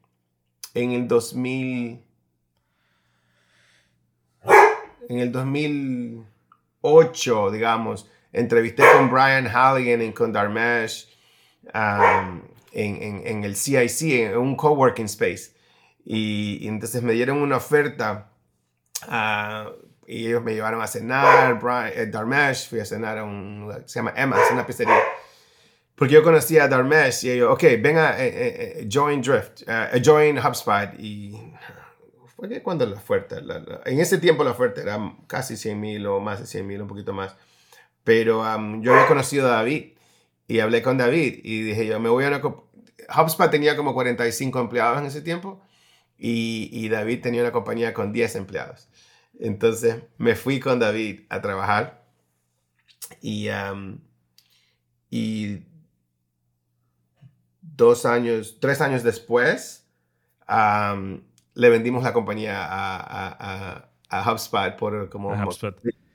en el 2000. En el 2008, digamos, entrevisté con Brian Halligan y con Dharmesh en, en, en, el CIC, en un coworking space. Y, entonces me dieron una oferta uh, y ellos me llevaron a cenar, Brian, eh, Darmesh, fui a cenar a un se llama Emma, es una pizzería. porque yo conocía a Darmesh y ellos, ok, venga, eh, eh, eh, join Drift, join HubSpot. Y fue que cuando la oferta, en ese tiempo la oferta era casi 100 mil o más de 100 mil, un poquito más. Pero um, yo había conocido a David y hablé con David y dije yo, me voy a una... HubSpot tenía como 45 empleados en ese tiempo y, y David tenía una compañía con 10 empleados. Entonces me fui con David a trabajar y, um, y dos años, tres años después, le vendimos la compañía a, a, HubSpot por como,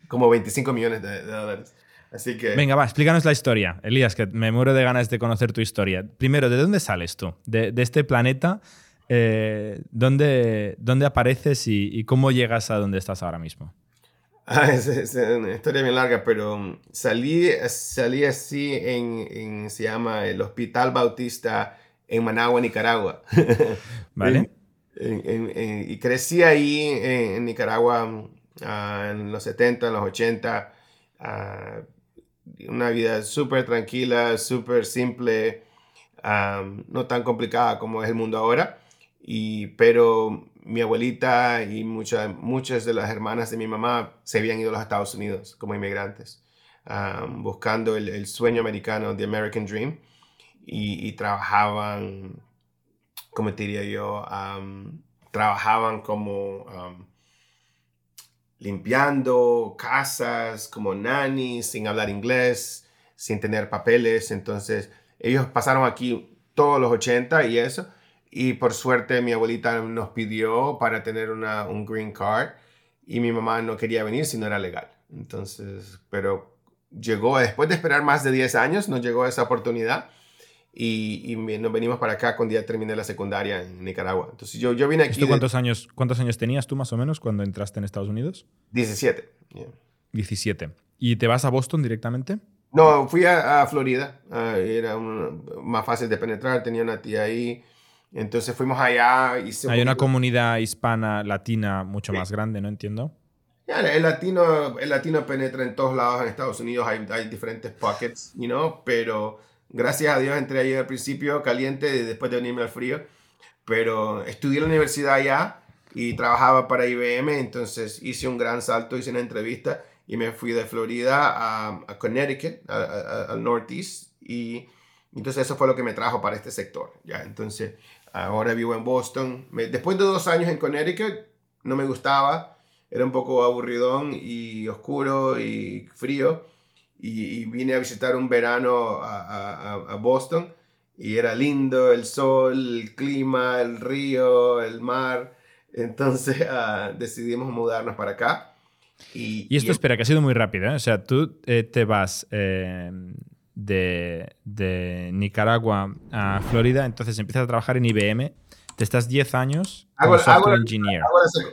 como 25 millones de, dólares. Así que... Venga, va, explícanos la historia. Elías, que me muero de ganas de conocer tu historia. Primero, ¿de dónde sales tú? De, este planeta, eh, ¿dónde, ¿dónde, apareces y, y, cómo llegas a donde estás ahora mismo? Ah, es, una historia bien larga, pero um, salí, salí así en, se llama el Hospital Bautista en Managua, Nicaragua. Vale. y crecí ahí en, Nicaragua um, ah, en los 70, en los 80. Ah, una vida súper tranquila, súper simple, no tan complicada como es el mundo ahora. Y, pero mi abuelita y muchas muchas de las hermanas de mi mamá se habían ido a los Estados Unidos como inmigrantes, buscando el, sueño americano, the American Dream, y, trabajaban, como diría yo, trabajaban como limpiando casas, como nannies, sin hablar inglés, sin tener papeles. Entonces, ellos pasaron aquí todos los 80 y eso y por suerte mi abuelita nos pidió para tener una, un green card y mi mamá no quería venir si no era legal. Entonces, pero llegó, después de esperar más de 10 años, nos llegó esa oportunidad y, y nos venimos para acá cuando ya terminé la secundaria en Nicaragua. Entonces yo, yo vine aquí... ¿Tú cuántos, años, cuántos años tenías tú más o menos cuando entraste en Estados Unidos? 17. 17. ¿Y te vas a Boston directamente? No, fui a, Florida. Ah, era más fácil de penetrar, tenía una tía ahí. Entonces fuimos allá. Hay una comunidad hispana, latina, mucho más grande, ¿no? Entiendo. el, latino, el latino penetra en todos lados en Estados Unidos, hay, hay diferentes pockets, you know, pero gracias a Dios entré ahí al principio caliente, después de venirme al frío, pero estudié en la universidad allá y trabajaba para IBM, entonces hice un gran salto, hice una entrevista y me fui de Florida a, Connecticut, al Northeast, y entonces eso fue lo que me trajo para este sector, ¿ya? Entonces Ahora vivo en Boston. después de dos años en Connecticut, no me gustaba. Era un poco aburridón y oscuro y frío. Y, vine a visitar un verano a, Boston. Y era lindo el sol, el clima, el río, el mar. Entonces ah, decidimos mudarnos para acá. Y, esto, espera, que ha sido muy rápido. ¿eh? O sea, tú eh, te vas eh, de, Nicaragua a Florida, entonces empiezas a trabajar en IBM, te estás 10 años como software engineer.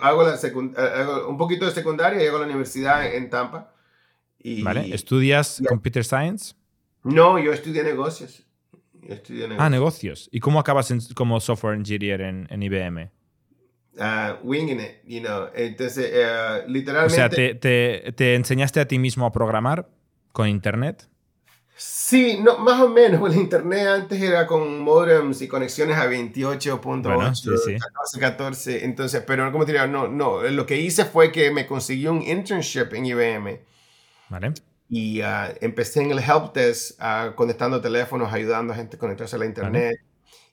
Hago, un poquito de secundaria y hago la universidad en Tampa. Y, ¿Vale? ¿Estudias computer science? No, yo estudié negocios. Ah, negocios. ¿Y cómo acabas como software engineer en, en IBM? Uh, winging it, you know. Entonces, uh, literalmente... O sea, te, te, te enseñaste a ti mismo a programar con internet? Sí, no, más o menos. El internet antes era con modems y conexiones a 28.8, bueno, sí, 14, 14. Entonces, pero como te diría, no, no. Lo que hice fue que me conseguí un internship en IBM. Vale. Y uh, empecé en el help desk uh, conectando teléfonos, ayudando a gente a conectarse a la internet.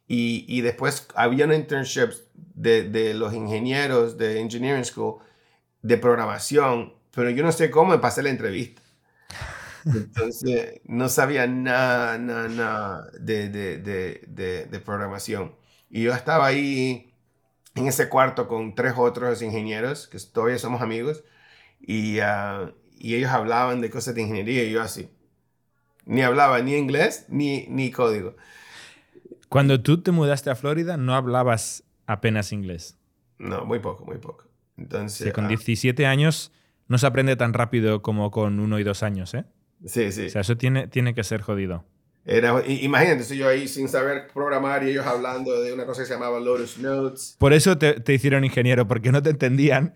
Y, y, después había un internship de, de los ingenieros de Engineering School de programación, pero yo no sé cómo me pasé la entrevista. Entonces, no sabía nada, nada, nada de, de, de, de, programación. Y yo estaba ahí en ese cuarto con tres otros ingenieros, que todavía somos amigos, y, uh, y ellos hablaban de cosas de ingeniería y yo así. Ni hablaba ni inglés ni, ni código. Cuando tú te mudaste a Florida, no hablabas apenas inglés. No, muy poco, muy poco. Entonces, con 17 ah, años no se aprende tan rápido como con uno y dos años, ¿eh? Sí, sí. O sea, eso tiene, tiene que ser jodido. Era, imagínate, yo ahí sin saber programar y ellos hablando de una cosa que se llamaba Lotus Notes. Por eso te, te hicieron ingeniero, porque no te entendían.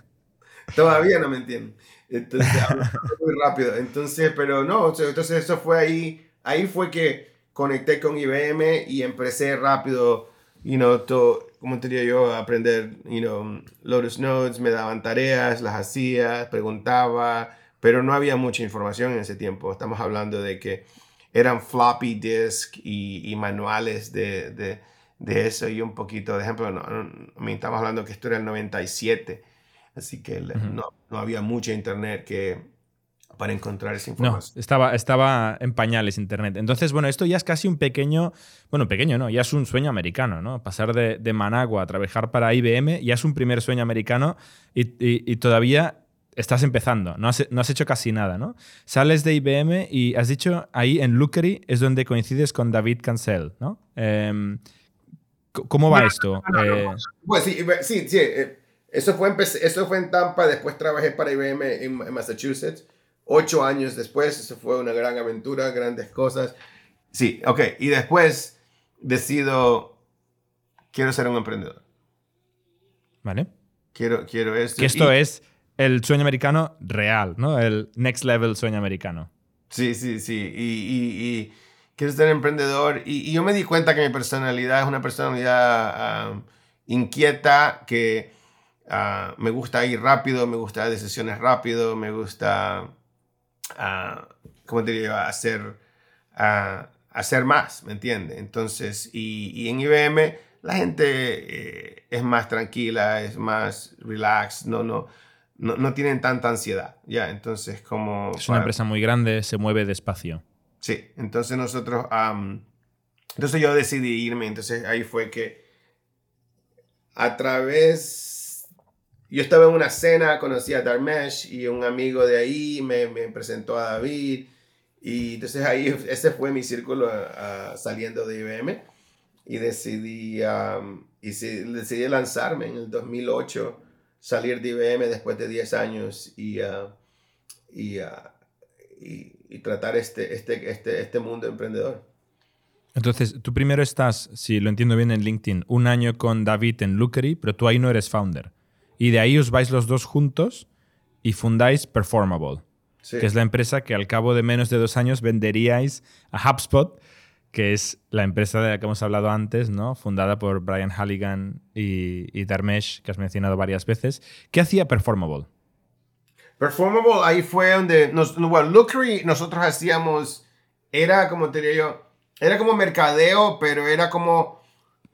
Todavía no me entienden. Entonces, muy rápido. Entonces, pero no, entonces eso fue ahí ahí fue que conecté con IBM y empecé rápido, you know, to, ¿cómo te diría yo? Aprender, you know, Lotus Notes, me daban tareas, las hacía, preguntaba, pero no había mucha información en ese tiempo. Estamos hablando de que eran floppy disk y, manuales de, de, de, eso y un poquito, de ejemplo, no, estamos hablando que esto era el 97, así que no, no había mucha internet que para encontrar esa información. No, estaba, estaba en pañales Internet. Entonces, bueno, esto ya es casi un pequeño, bueno, pequeño, ¿no? Ya es un sueño americano, ¿no? Pasar de, de Managua a trabajar para IBM ya es un primer sueño americano y, y, todavía estás empezando, no has, no has, hecho casi nada, ¿no? Sales de IBM y has dicho ahí en Lookery es donde coincides con David Cancel, ¿no? Em, ¿Cómo va esto? Eh, pues sí, sí, sí. Eh, eso fue, eso fue en Tampa, después trabajé para IBM en Massachusetts ocho años después, eso fue una gran aventura, grandes cosas. Sí, ok. Y después decido, quiero ser un emprendedor. Vale. Quiero, quiero esto. Que esto es el sueño americano real, ¿no? El next level sueño americano. Sí, sí, sí. Y, quiero ser emprendedor. Y, yo me di cuenta que mi personalidad es una personalidad ah, inquieta, que ah, me gusta ir rápido, me gusta decisiones rápido, me gusta a, ¿cómo te digo? Hacer, a, hacer más, ¿me entiendes? Entonces, y, y, en IBM la gente eh, es más tranquila, es más relax, no, no, no, no tienen tanta ansiedad, ¿ya? Entonces, como... Es una empresa muy grande, se mueve despacio. Sí, entonces nosotros... entonces yo decidí irme, entonces ahí fue que a través yo estaba en una cena, conocí a Darmesh y un amigo de ahí me, me presentó a David. Y entonces ahí, ese fue mi círculo saliendo de IBM. Y decidí, y decidí lanzarme en el 2008, salir de IBM después de 10 años y, uh, y, y, tratar este, este, este, este mundo emprendedor. Entonces, tú primero estás, si lo entiendo bien en LinkedIn, un año con David en Lookery, pero tú ahí no eres founder. Y de ahí os vais los dos juntos y fundáis Performable, que es la empresa que al cabo de menos de dos años venderíais a HubSpot, que es la empresa de la que hemos hablado antes, ¿no? fundada por Brian Halligan y, y Darmesh, que has mencionado varias veces. ¿Qué hacía Performable? Performable, ahí fue donde, nos, bueno, Lookery nosotros hacíamos, era como te diría yo, era como mercadeo, pero era como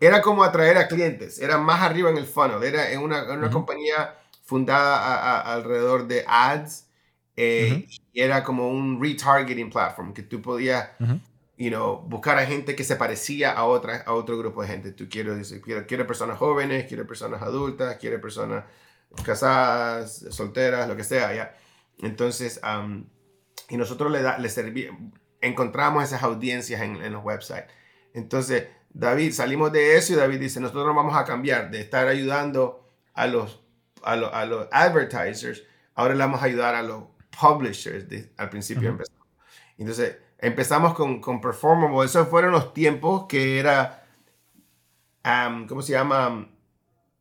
era como atraer a clientes, era más arriba en el funnel, era en una, una compañía fundada alrededor de ads eh, y era como un retargeting platform que tú podías you know, buscar a gente que se parecía a, otra, a otro grupo de gente. Tú quieres, quiero, quiero personas jóvenes, quiero personas adultas, quiero personas casadas, solteras, lo que sea, ¿ya? Entonces, y nosotros le, da, le encontramos esas audiencias en, en los websites. Entonces, David, salimos de eso y David dice, nosotros vamos a cambiar de estar ayudando a los, a, los advertisers, ahora le vamos a ayudar a los publishers. al principio empezamos. Entonces, empezamos con, con Performable. Esos fueron los tiempos que era, ¿cómo se llama?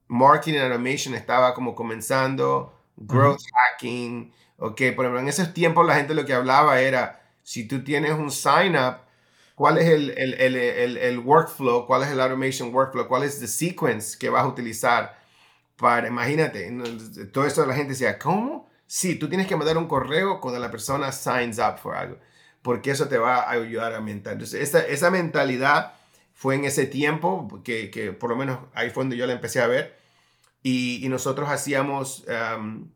Marketing Automation estaba como comenzando, growth hacking. Ok, por ejemplo, en esos tiempos la gente lo que hablaba era, si tú tienes un sign up, cuál es el, el, el, el, workflow, cuál es el automation workflow, cuál es el sequence que vas a utilizar para, imagínate, todo esto la gente decía, ¿cómo? Sí, tú tienes que mandar un correo cuando la persona signs up for algo, porque eso te va a ayudar a mental. Entonces, esa, esa mentalidad fue en ese tiempo, que, que, por lo menos ahí fue donde yo la empecé a ver, y, y nosotros hacíamos, um,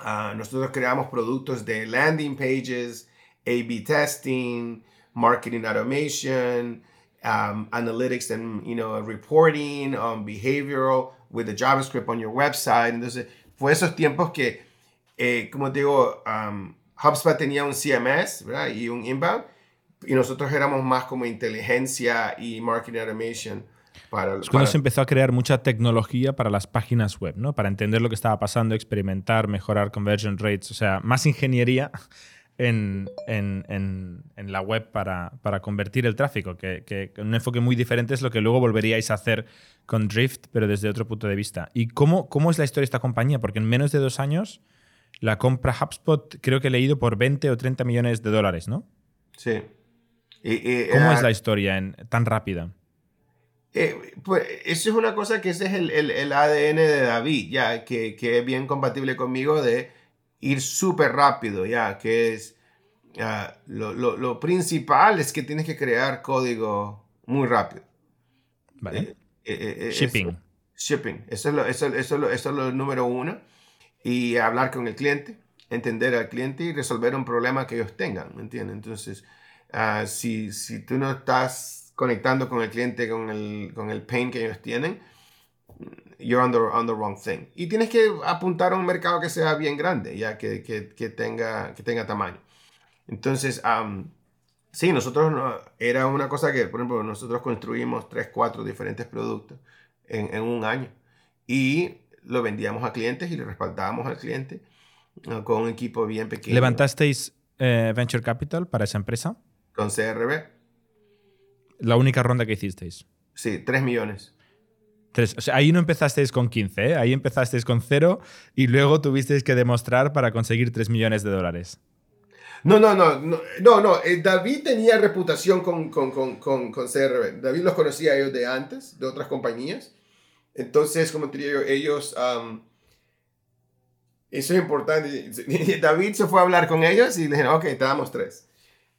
uh, nosotros creamos productos de landing pages, A-B testing, marketing automation, um, analytics and you know reporting, um, behavioral with the JavaScript on your website. Entonces fue esos tiempos que, eh, como te digo, um, HubSpot tenía un CMS ¿verdad? y un inbound y nosotros éramos más como inteligencia y marketing automation. Para, es cuando se empezó a crear mucha tecnología para las páginas web, ¿no? Para entender lo que estaba pasando, experimentar, mejorar conversion rates, o sea, más ingeniería en, en, en, la web para, para, convertir el tráfico, que, que, un enfoque muy diferente es lo que luego volveríais a hacer con Drift, pero desde otro punto de vista. ¿Y cómo, cómo es la historia de esta compañía? Porque en menos de dos años la compra HubSpot creo que he leído por 20 o 30 millones de dólares, ¿no? Sí. ¿Cómo es la historia en, tan rápida? Eh, pues eso es una cosa que ese es el, el, ADN de David, ya, que, que, es bien compatible conmigo de ir súper rápido, ya, que es lo, lo, lo, principal es que tienes que crear código muy rápido. Vale. Eh, shipping. shipping, eso es, lo, eso, eso, eso es lo número uno. Y hablar con el cliente, entender al cliente y resolver un problema que ellos tengan, ¿me entiendes? Entonces, uh, si, si tú no estás conectando con el cliente, con el, con el pain que ellos tienen, you're on the, on the wrong thing. Y tienes que apuntar a un mercado que sea bien grande, ya que, que, que tenga, que tenga tamaño. Entonces, um, sí, nosotros no, era una cosa que, por ejemplo, nosotros construimos tres, cuatro diferentes productos en, en un año y lo vendíamos a clientes y le respaldábamos al cliente con un equipo bien pequeño. ¿Levantasteis eh, Venture Capital para esa empresa? Con CRB. La única ronda que hicisteis. Sí, 3 millones. Tres. O sea, ahí no empezasteis con 15, ¿eh? ahí empezasteis con cero y luego tuvisteis que demostrar para conseguir 3 millones de dólares. No, no, no, no, no, no. Eh, David tenía reputación con, con, con, con, CRB. David los conocía a ellos de antes, de otras compañías. Entonces, como te digo, ellos eso es importante. David se fue a hablar con ellos y le dijeron, ok, te damos tres.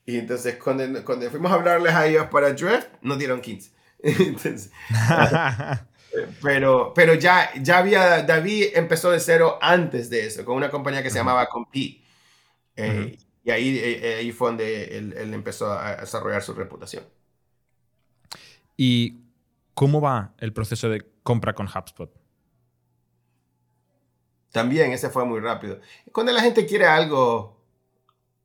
Y entonces cuando, cuando fuimos a hablarles a ellos para Drift, nos dieron 15. pero, pero ya, ya había, David empezó de cero antes de eso, con una compañía que se llamaba Compete. Eh, y ahí, eh, ahí fue donde él, él, empezó a desarrollar su reputación. ¿Y cómo va el proceso de compra con HubSpot? También ese fue muy rápido. Cuando la gente quiere algo,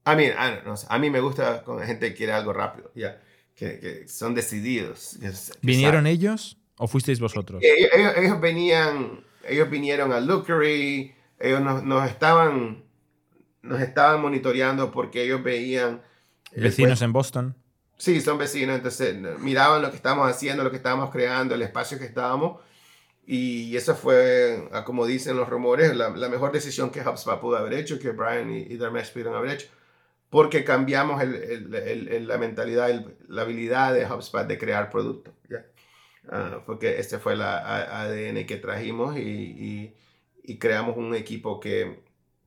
a mí, a mí me gusta cuando la gente quiere algo rápido, ya, que, son decididos. ¿Vinieron ellos o fuisteis vosotros? Eh, ellos, venían, ellos vinieron a Lookery, ellos nos, estaban, nos estaban monitoreando porque ellos veían... Vecinos en Boston. Sí, son vecinos, entonces miraban lo que estábamos haciendo, lo que estábamos creando, el espacio que estábamos y esa fue, como dicen los rumores, la, mejor decisión que HubSpot pudo haber hecho, que Brian y, y Dharmesh pudieron haber hecho, porque cambiamos el, el, la mentalidad, la habilidad de HubSpot de crear productos. Ah, porque este fue la ADN que trajimos y, y, creamos un equipo que,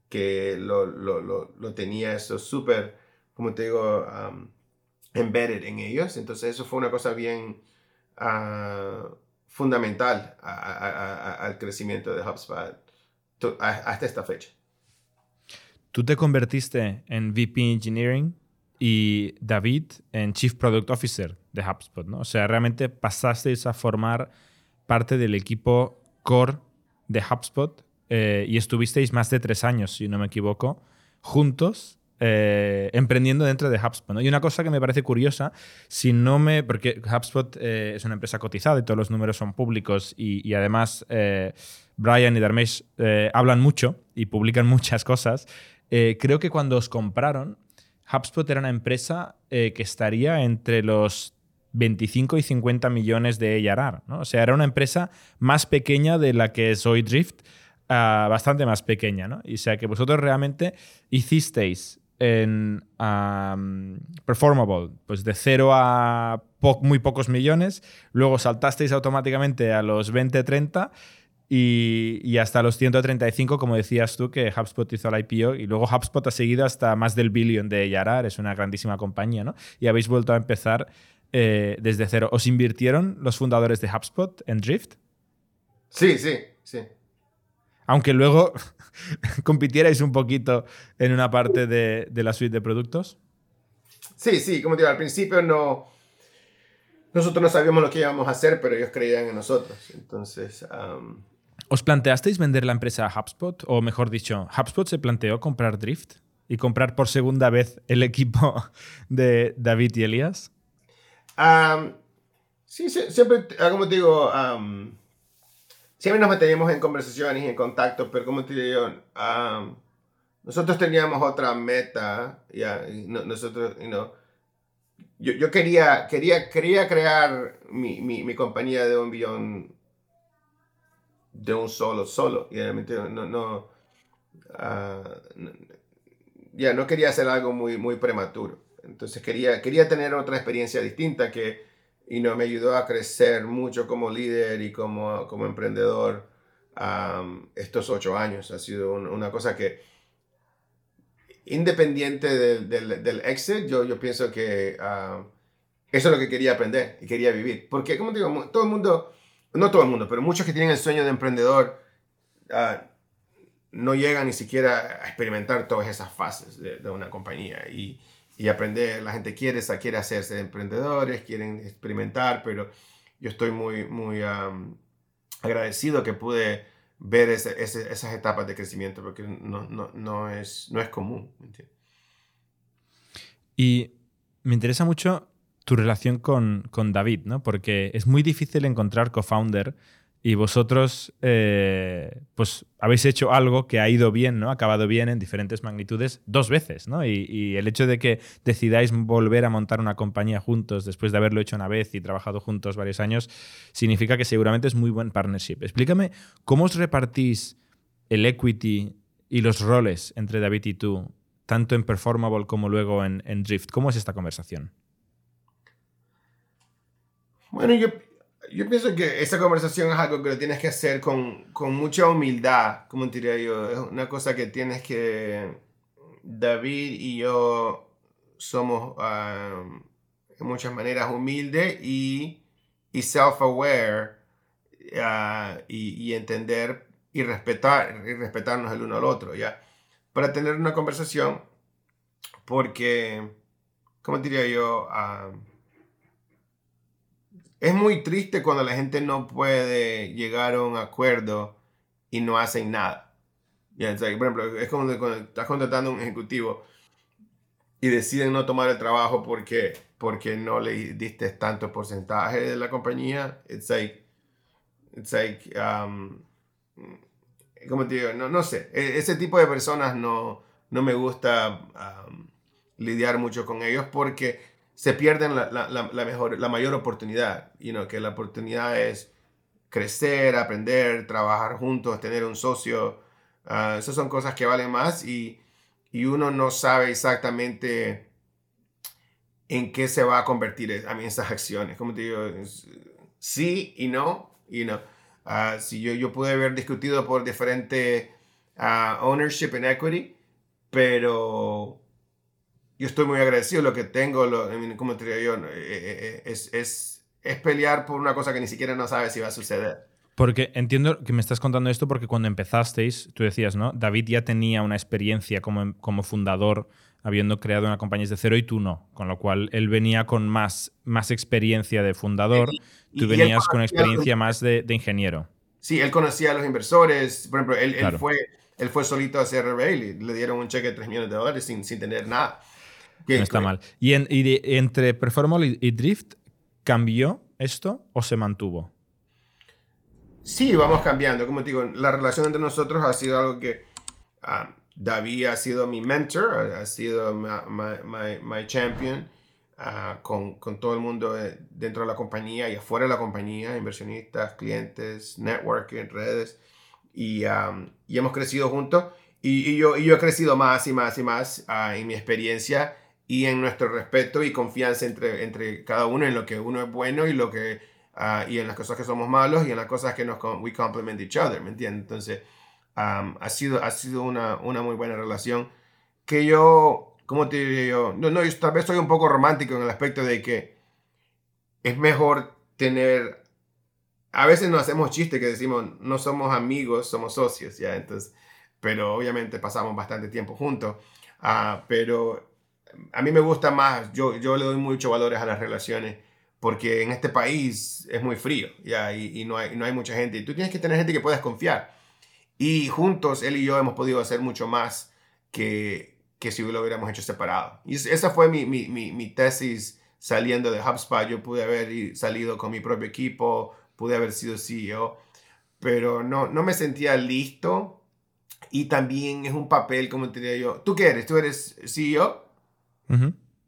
que lo, lo, lo, tenía eso súper, como te digo, um, embedded en ellos. Entonces eso fue una cosa bien... Uh, fundamental al crecimiento de HubSpot hasta esta fecha. Tú te convertiste en VP Engineering y David en Chief Product Officer de HubSpot, ¿no? O sea, realmente pasasteis a formar parte del equipo core de HubSpot eh, y estuvisteis más de tres años, si no me equivoco, juntos eh, emprendiendo dentro de HubSpot. Y una cosa que me parece curiosa, si no me. Porque HubSpot eh, es una empresa cotizada y todos los números son públicos y, además Brian y Darmesh hablan mucho y publican muchas cosas. creo que cuando os compraron, HubSpot era una empresa que estaría entre los 25 y 50 millones de ARR. O sea, era una empresa más pequeña de la que es hoy Drift. Ah, bastante más pequeña, ¿no? Y sea que vosotros realmente hicisteis en Performable, pues de cero a muy pocos millones, luego saltasteis automáticamente a los 20, 30 y, hasta los 135, como decías tú, que HubSpot hizo la IPO y luego HubSpot ha seguido hasta más del billón de Yarar, es una grandísima compañía, ¿no? Y habéis vuelto a empezar eh, desde cero. ¿Os invirtieron los fundadores de HubSpot en Drift? Sí, sí, sí. Aunque luego compitierais un poquito en una parte de, la suite de productos? Sí, sí, como te digo, al principio no... Nosotros no sabíamos lo que íbamos a hacer, pero ellos creían en nosotros. Entonces... ¿Os planteasteis vender la empresa a HubSpot? O mejor dicho, ¿HubSpot se planteó comprar Drift? ¿Y comprar por segunda vez el equipo de David y Elías? sí, siempre, como te digo, siempre nos manteníamos en conversaciones y en contacto, pero como te digo, nosotros teníamos otra meta, ya, nosotros, you yo, yo, quería, quería, quería crear mi, mi, mi, compañía de un billón de un solo, solo, y realmente no, no, ah, ya no quería hacer algo muy, muy prematuro. Entonces quería, quería tener otra experiencia distinta que y no, me ayudó a crecer mucho como líder y como, como emprendedor estos ocho años. Ha sido una cosa que, independiente del, del, exit, yo, yo pienso que eso es lo que quería aprender y quería vivir. Porque, como digo, todo el mundo, no todo el mundo, pero muchos que tienen el sueño de emprendedor, ah, no llegan ni siquiera a experimentar todas esas fases de, una compañía. Y, y aprender. La gente quiere, quiere hacerse emprendedores, quieren experimentar, pero yo estoy muy, muy agradecido que pude ver esas etapas de crecimiento porque no, no, no, es, no es común. Y me interesa mucho tu relación con, con David, ¿no? porque es muy difícil encontrar co-founder y vosotros eh, pues habéis hecho algo que ha ido bien, ¿no? Ha acabado bien en diferentes magnitudes dos veces, ¿no? Y, el hecho de que decidáis volver a montar una compañía juntos después de haberlo hecho una vez y trabajado juntos varios años, significa que seguramente es muy buen partnership. Explícame cómo os repartís el equity y los roles entre David y tú, tanto en Performable como luego en, en Drift. ¿Cómo es esta conversación? Bueno, yo yo pienso que esa conversación es algo que lo tienes que hacer con, con mucha humildad, como diría yo. Es una cosa que tienes que... David y yo somos um, en muchas maneras humildes y, y self-aware uh, y, y, entender y respetar y respetarnos el uno al otro, ¿ya? Para tener una conversación, porque, como diría yo, uh, es muy triste cuando la gente no puede llegar a un acuerdo y no hacen nada. por ejemplo, es como cuando estás contratando a un ejecutivo y deciden no tomar el trabajo porque, porque no le diste tanto porcentaje de la compañía. It's like, it's like, um, como te digo, no, no sé, e, ese tipo de personas no, no me gusta um, lidiar mucho con ellos porque se pierden la, la, la, mejor, la mayor oportunidad. You know, que la oportunidad es crecer, aprender, trabajar juntos, tener un socio. Uh, esas son cosas que valen más y, y, uno no sabe exactamente en qué se va a convertir a mí esas acciones. Como te digo, sí y no. Y no. Uh, si yo, yo pude haber discutido por diferente uh, ownership and equity, pero yo estoy muy agradecido. Lo que tengo, lo, como te digo yo, eh, eh, eh, es, es, es pelear por una cosa que ni siquiera no sabes si va a suceder. Porque entiendo que me estás contando esto porque cuando empezasteis, tú decías, ¿no? David ya tenía una experiencia como, como fundador, habiendo creado una compañía desde cero y tú no. Con lo cual él venía con más, más experiencia de fundador, tú venías con experiencia más de, de, ingeniero. Sí, él conocía a los inversores. Por ejemplo, él, él fue, él fue solito a CRB y le dieron un cheque de 3 millones de dólares sin, sin tener nada. No está mal. ¿Y, entre Performable y, Drift, cambió esto o se mantuvo? Sí, vamos cambiando. Como te digo, la relación entre nosotros ha sido algo que ah, David ha sido mi mentor, ha sido mi champion ah, con, con, todo el mundo eh, dentro de la compañía y afuera de la compañía, inversionistas, clientes, networking, redes. Y, y hemos crecido juntos. Y, yo, y yo he crecido más y más y más uh, en mi experiencia y en nuestro respeto y confianza entre, entre cada uno en lo que uno es bueno y lo que uh, y en las cosas que somos malos y en las cosas que nos we complement each other, ¿me entiendes? Entonces, um, ha sido, ha sido una, una muy buena relación que yo, ¿cómo te diría yo? No, no, yo tal vez soy un poco romántico en el aspecto de que es mejor tener, a veces nos hacemos chistes que decimos, no somos amigos, somos socios, ¿ya? Entonces, pero obviamente pasamos bastante tiempo juntos, uh, pero a mí me gusta más, yo, yo le doy mucho valores a las relaciones porque en este país es muy frío ¿ya? Y, y, no, hay, no hay mucha gente. Y tú tienes que tener gente que puedas confiar. Y juntos, él y yo hemos podido hacer mucho más que, que si lo hubiéramos hecho separado. Y esa fue mi, mi, mi, mi tesis saliendo de HubSpot. Yo pude haber salido con mi propio equipo, pude haber sido CEO, pero no, no me sentía listo. Y también es un papel, como te diría yo, ¿tú qué eres? ¿Tú eres CEO?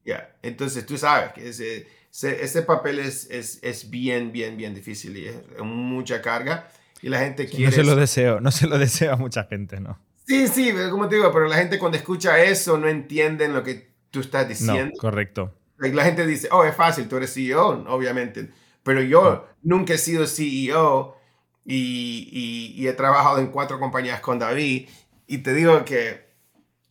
Ya, entonces tú sabes que ese, ese, papel es, es, es, bien, bien, bien difícil y es mucha carga y la gente quiere... No se lo deseo, no se lo deseo a mucha gente, ¿no? Sí, sí, como te digo, pero la gente cuando escucha eso no entienden lo que, tú estás diciendo. No, correcto. La gente dice, oh, es fácil, tú eres CEO, obviamente. Pero yo nunca he sido CEO y, y, he trabajado en cuatro compañías con David. Y te digo que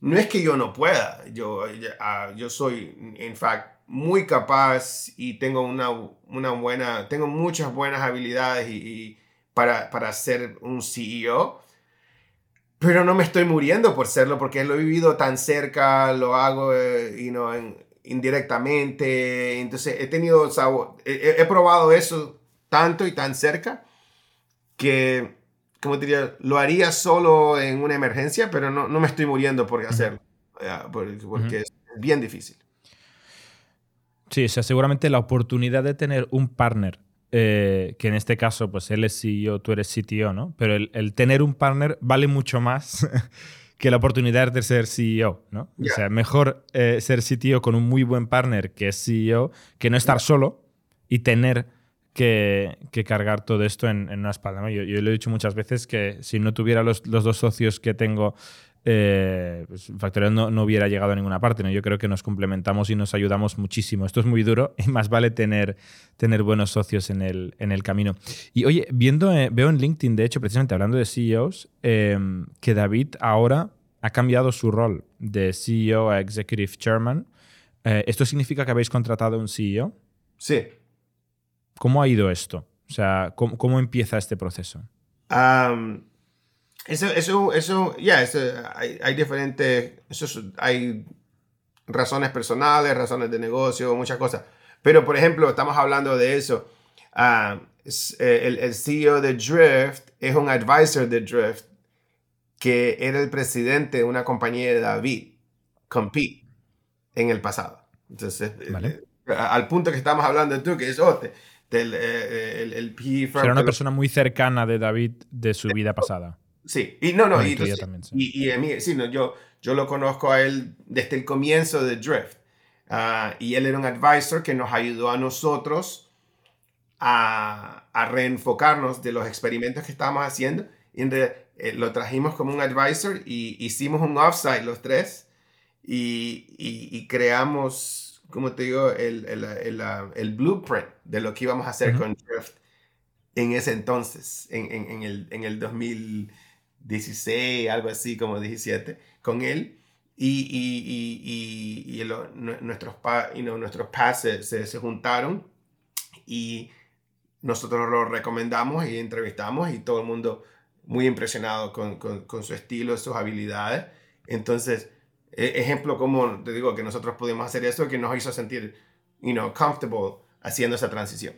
no es que yo no pueda. Yo, uh, yo soy, en fact, muy capaz y tengo una, una buena, tengo muchas buenas habilidades y, para, para ser un CEO pero no me estoy muriendo por serlo porque lo he vivido tan cerca, lo hago eh, indirectamente, entonces he tenido, he, probado eso tanto y tan cerca que, como diría, lo haría solo en una emergencia, pero no, no me estoy muriendo por hacerlo, porque, es bien difícil. Sí, o sea, seguramente la oportunidad de tener un partner eh, que en este caso, pues él es CEO, tú eres CTO, ¿no? Pero el, tener un partner vale mucho más que la oportunidad de ser CEO, ¿no? O sea, mejor eh, ser CTO con un muy buen partner que es CEO que no estar solo y tener que, cargar todo esto en, una espalda. Yo, yo, lo he dicho muchas veces que si no tuviera los, dos socios que tengo eh, pues Factorial no, no, hubiera llegado a ninguna parte. ¿no? Yo creo que nos complementamos y nos ayudamos muchísimo. Esto es muy duro y más vale tener, tener buenos socios en el, en el camino. Y oye, viendo, eh, veo en LinkedIn, de hecho, precisamente hablando de CEOs, em, que David ahora ha cambiado su rol de CEO a Executive Chairman. Eh, ¿Esto significa que habéis contratado un CEO? Sí. ¿Cómo ha ido esto? O sea, ¿cómo, cómo empieza este proceso? Eso, eso, eso, ya, hay, hay, diferentes, eso hay razones personales, razones de negocio, muchas cosas. Pero, por ejemplo, estamos hablando de eso. Eh, el, el, CEO de Drift es un advisor de Drift que era el presidente de una compañía de David, Compete, en el pasado. Entonces, eh, eh, al punto que estamos hablando tú, que es Ote, del el, el, Era una persona muy cercana de David de su vida pasada. Sí, y no, no, y, y, a mí, sí, no, yo, yo lo conozco a él desde el comienzo de Drift. Ah, y él era un advisor que nos ayudó a nosotros a, a reenfocarnos de los experimentos que estábamos haciendo. Y eh, lo trajimos como un advisor y hicimos un offsite los tres y, y, creamos, como te digo, el, el, el, el, blueprint de lo que íbamos a hacer con Drift en ese entonces, en, en, en el, en el 2000. 16, algo así como 17, con él. Y, y, y, y nuestros, pa, nuestros pases se, se, juntaron y nosotros lo recomendamos y entrevistamos y todo el mundo muy impresionado con, con, con su estilo, sus habilidades. Entonces, ejemplo como te digo que nosotros pudimos hacer eso que nos hizo sentir, you know, comfortable haciendo esa transición.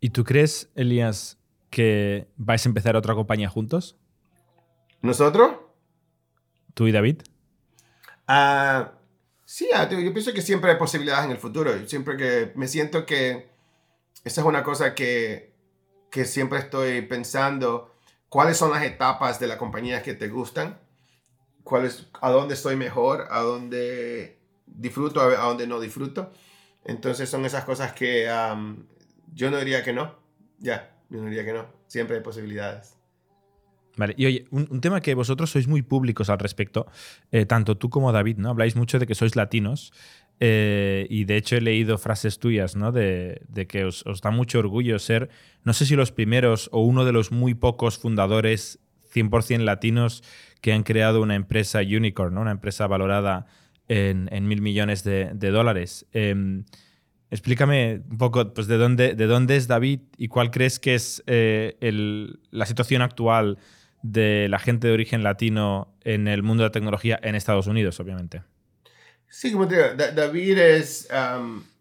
¿Y tú crees, Elías, que vais a empezar otra compañía juntos? ¿Nosotros? ¿Tú y David? Ah, sí, ah, yo pienso que siempre hay posibilidades en el futuro. Siempre que me siento que esa es una cosa que, que siempre estoy pensando. ¿Cuáles son las etapas de la compañía que te gustan? ¿Cuál ¿A dónde estoy mejor? ¿A dónde disfruto? ¿A dónde no disfruto? Entonces son esas cosas que yo no diría que no. Ya. Yo diría que no. Siempre hay posibilidades. Vale, y oye, un, tema que vosotros sois muy públicos al respecto, eh, tanto tú como David, ¿no? Habláis mucho de que sois latinos eh, y de hecho he leído frases tuyas, ¿no? De, que os, da mucho orgullo ser, no sé si los primeros o uno de los muy pocos fundadores 100% latinos que han creado una empresa unicorn, ¿no? Una empresa valorada en, mil millones de, dólares. Em, Explícame un poco pues, de, dónde, de dónde es David y cuál crees que es eh, la situación actual de la gente de origen latino en el mundo de la tecnología en Estados Unidos, obviamente. Sí, como te digo, David es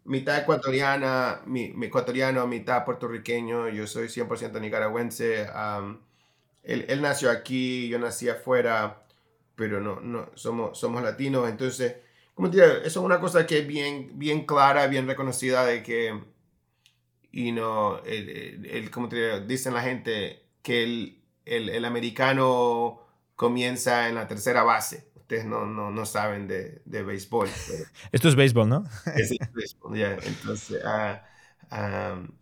mitad ecuatoriana, mi, ecuatoriano, mitad puertorriqueño, yo soy 100% nicaragüense. Él, él, nació aquí, yo nací afuera, pero no, no somos, somos latinos, entonces como te eso es una cosa que es bien, bien clara, bien reconocida de que, y no, el, como te dicen la gente, que el, el, el, americano comienza en la tercera base. Ustedes no, no, no saben de, de béisbol. Esto es béisbol, ¿no? es béisbol, ya. Entonces, uh,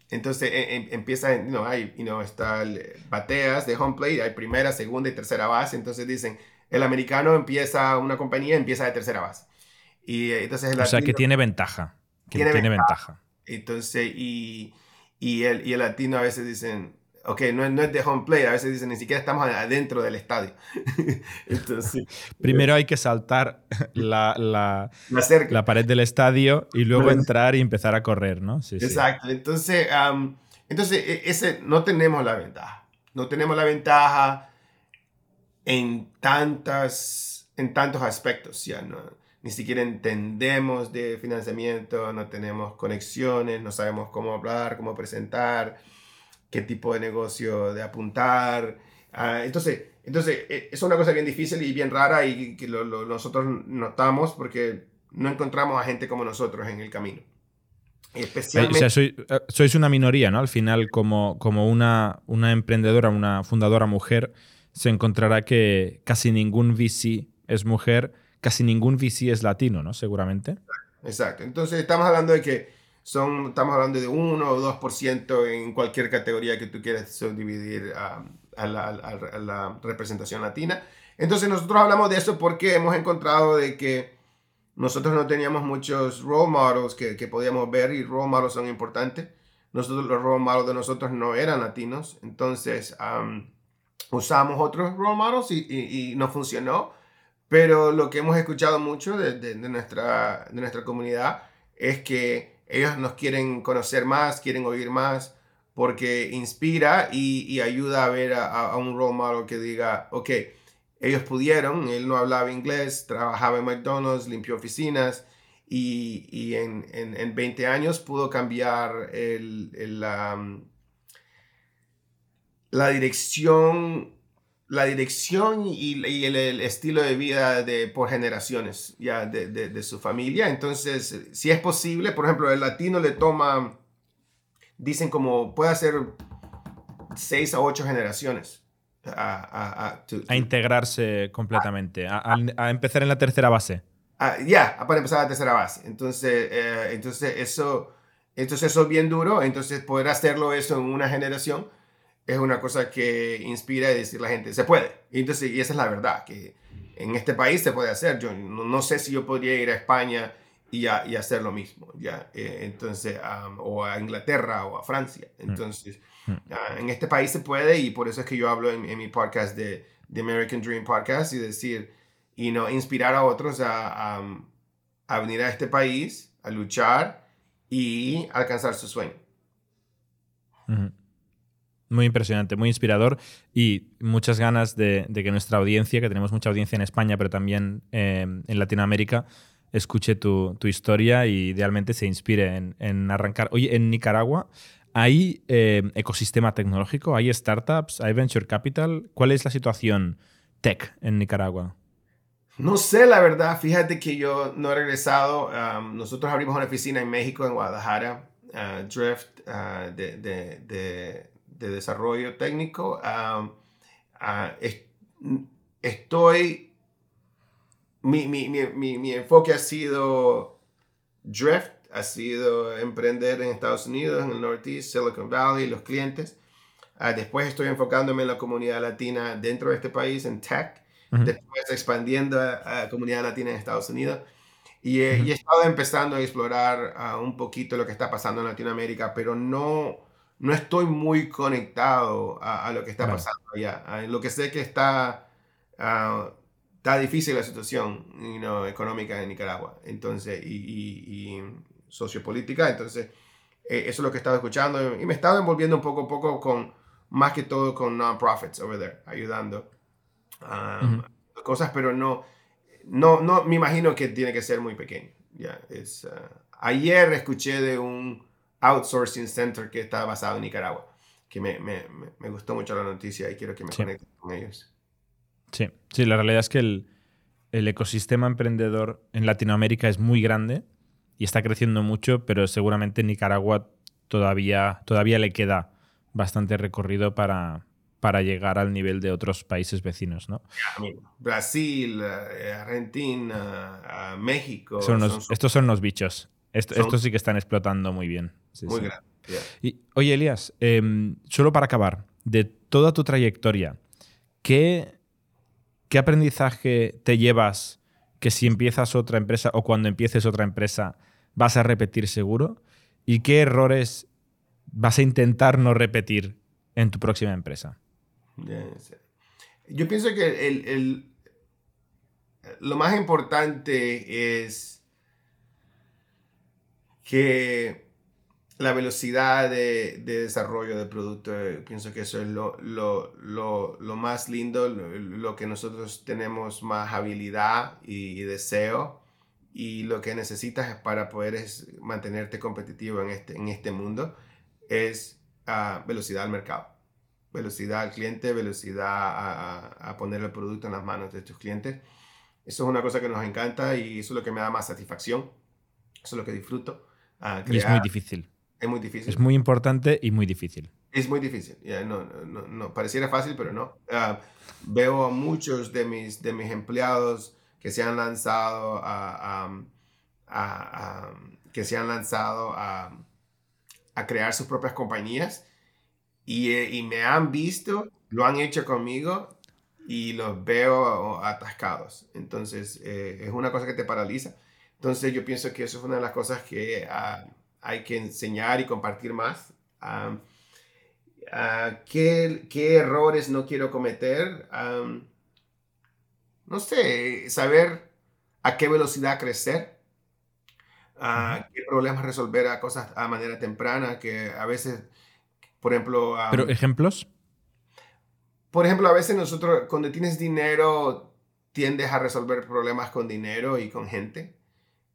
entonces e, em, empieza, no, hay, you know, está bateas de home plate, hay primera, segunda y tercera base. Entonces dicen, el americano empieza una compañía, empieza de tercera base. Y entonces el o sea, que tiene ventaja. Que Tiene tiene, ventaja. ventaja. Entonces, y, y, el, y el latino a veces dicen, ok, no, es- no es de home play, a veces dicen, ni siquiera estamos adentro del estadio. Entonces, Primero hay que saltar la, la- la la pared del estadio y luego Bueno. entrar y empezar a correr, ¿no? Sí, sí. Exacto. Entonces, am, entonces e- ese, no tenemos la ventaja. No tenemos la ventaja en, tantas, en tantos aspectos. Ya no, ni siquiera entendemos de financiamiento, no tenemos conexiones, no sabemos cómo hablar, cómo presentar, qué tipo de negocio de apuntar. Ah, entonces, entonces, e- es una cosa bien difícil y bien rara y que lo- lo- nosotros notamos porque no encontramos a gente como nosotros en el camino. Eh, O Especialmente... sea, soy- eh, sois una minoría, ¿no? Al final, como, como una, una emprendedora, una fundadora mujer, se encontrará que casi ningún VC es mujer, casi ningún VC es latino, ¿no? Seguramente. Exacto. Entonces estamos hablando de que son, estamos hablando de 1 o 2% en cualquier categoría que tú quieras subdividir a, la, a- a la representación latina. Entonces nosotros hablamos de eso porque hemos encontrado de que nosotros no teníamos muchos role models que, que podíamos ver y role models son importantes. Nosotros, los role models de nosotros no eran latinos, entonces am, usamos otros role models y, y, y no funcionó. Pero lo que hemos escuchado mucho de, de- de nuestra, de nuestra comunidad es que ellos nos quieren conocer más, quieren oír más, porque inspira y, y ayuda a ver a, a- un role model que diga, ok, ellos pudieron, él no hablaba inglés, trabajaba en McDonald's, limpió oficinas y, y en, en, en 20 años pudo cambiar el, el, um, la dirección la dirección y, y el, el estilo de vida de, por generaciones ya de, de- de su familia. Entonces, si es posible, por ejemplo, el latino le toma, dicen como puede hacer seis a ocho generaciones. A, a- a- to- A integrarse completamente, a, a- a empezar en la tercera base. Ah, ya, para empezar la tercera base. Entonces, eh, entonces, eso, entonces eso es bien duro. Entonces, poder hacerlo eso en una generación es una cosa que inspira y decir a la gente, se puede. Y, entonces, y esa es la verdad, que en este país se puede hacer. Yo no, no sé si yo podría ir a España y, a- y hacer lo mismo, ya. Eh, entonces, o a Inglaterra o a Francia. Entonces, Mm. en este país se puede y por eso es que yo hablo en, en mi podcast de, de American Dream Podcast y decir, y no inspirar a otros a, a- a venir a este país, a luchar y alcanzar su sueño. Muy impresionante, muy inspirador y muchas ganas de, que nuestra audiencia, que tenemos mucha audiencia en España, pero también eh, en Latinoamérica, escuche tu, tu historia y idealmente se inspire en, en arrancar. Oye, en Nicaragua, ¿hay eh, ecosistema tecnológico? ¿Hay startups? ¿Hay venture capital? ¿Cuál es la situación tech en Nicaragua? No sé, la verdad, fíjate que yo no he regresado. nosotros abrimos una oficina en México, en Guadalajara, uh, Drift, uh, de, de- de- de desarrollo técnico. Um, uh, es- estoy, mi, mi- mi- mi- enfoque ha sido Drift, ha sido emprender en Estados Unidos, en el Northeast, Silicon Valley, los clientes. Ah, después estoy enfocándome en la comunidad latina dentro de este país, en tech Ujú. después expandiendo a, a comunidad latina en Estados Unidos. Y, he- Ujú. y he estado empezando a explorar ah, un poquito lo que está pasando en Latinoamérica, pero no, no estoy muy conectado a, a lo que está pasando allá. Lo que sé que está, ah, está difícil la situación you know, económica en Nicaragua entonces, y, y- y sociopolítica. Entonces, eh, eso es lo que he estado escuchando y me he estado envolviendo un poco a poco con, más que todo con non-profits over there, ayudando um, cosas, pero no, no, no, me imagino que tiene que ser muy pequeño. Es, uh, ayer escuché de un outsourcing center que está basado en Nicaragua, que me, me, me- gustó mucho la noticia y quiero que me Sí. conecte con ellos. Sí, sí, la realidad es que el, el ecosistema emprendedor en Latinoamérica es muy grande y está creciendo mucho, pero seguramente en Nicaragua todavía, todavía le queda bastante recorrido para, para llegar al nivel de otros países vecinos, ¿no? Brasil, eh, Argentina, ah, México, Son unos- son estos son los bichos. Esto- sí que están explotando muy bien. Sí, muy sí. ya. Y, oye, Elías, em, solo para acabar, de toda tu trayectoria, ¿qué, qué aprendizaje te llevas que si empiezas otra empresa o cuando empieces otra empresa vas a repetir seguro? ¿Y qué errores vas a intentar no repetir en tu próxima empresa? Yo pienso que el, lo más importante es que la velocidad de, desarrollo del producto, eh, pienso que eso es lo, más lindo, lo, que nosotros tenemos más habilidad y, deseo y lo que necesitas para poder mantenerte competitivo en este, en este mundo es ah, velocidad al mercado, velocidad al cliente, velocidad a, a poner el producto en las manos de tus clientes. Eso es una cosa que nos encanta y eso es lo que me da más satisfacción, eso es lo que disfruto. Ah, y es muy difícil es muy difícil. Es muy importante y muy difícil. Es muy difícil. no, no, no, pareciera fácil, pero no. Ah, veo a muchos de mis, de mis empleados que se han lanzado a, a, que se han lanzado a, a, crear sus propias compañías y, eh, y, me han visto, lo han hecho conmigo y los veo atascados. Entonces, eh, es una cosa que te paraliza. Entonces, yo pienso que eso es una de las cosas que... Uh, hay que enseñar y compartir más. ¿qué, ¿qué, errores no quiero cometer? no sé, saber a qué velocidad crecer, qué problemas resolver a cosas a manera temprana, que a veces, por ejemplo... ¿Pero ejemplos? Por ejemplo, a veces nosotros, cuando tienes dinero, tiendes a resolver problemas con dinero y con gente.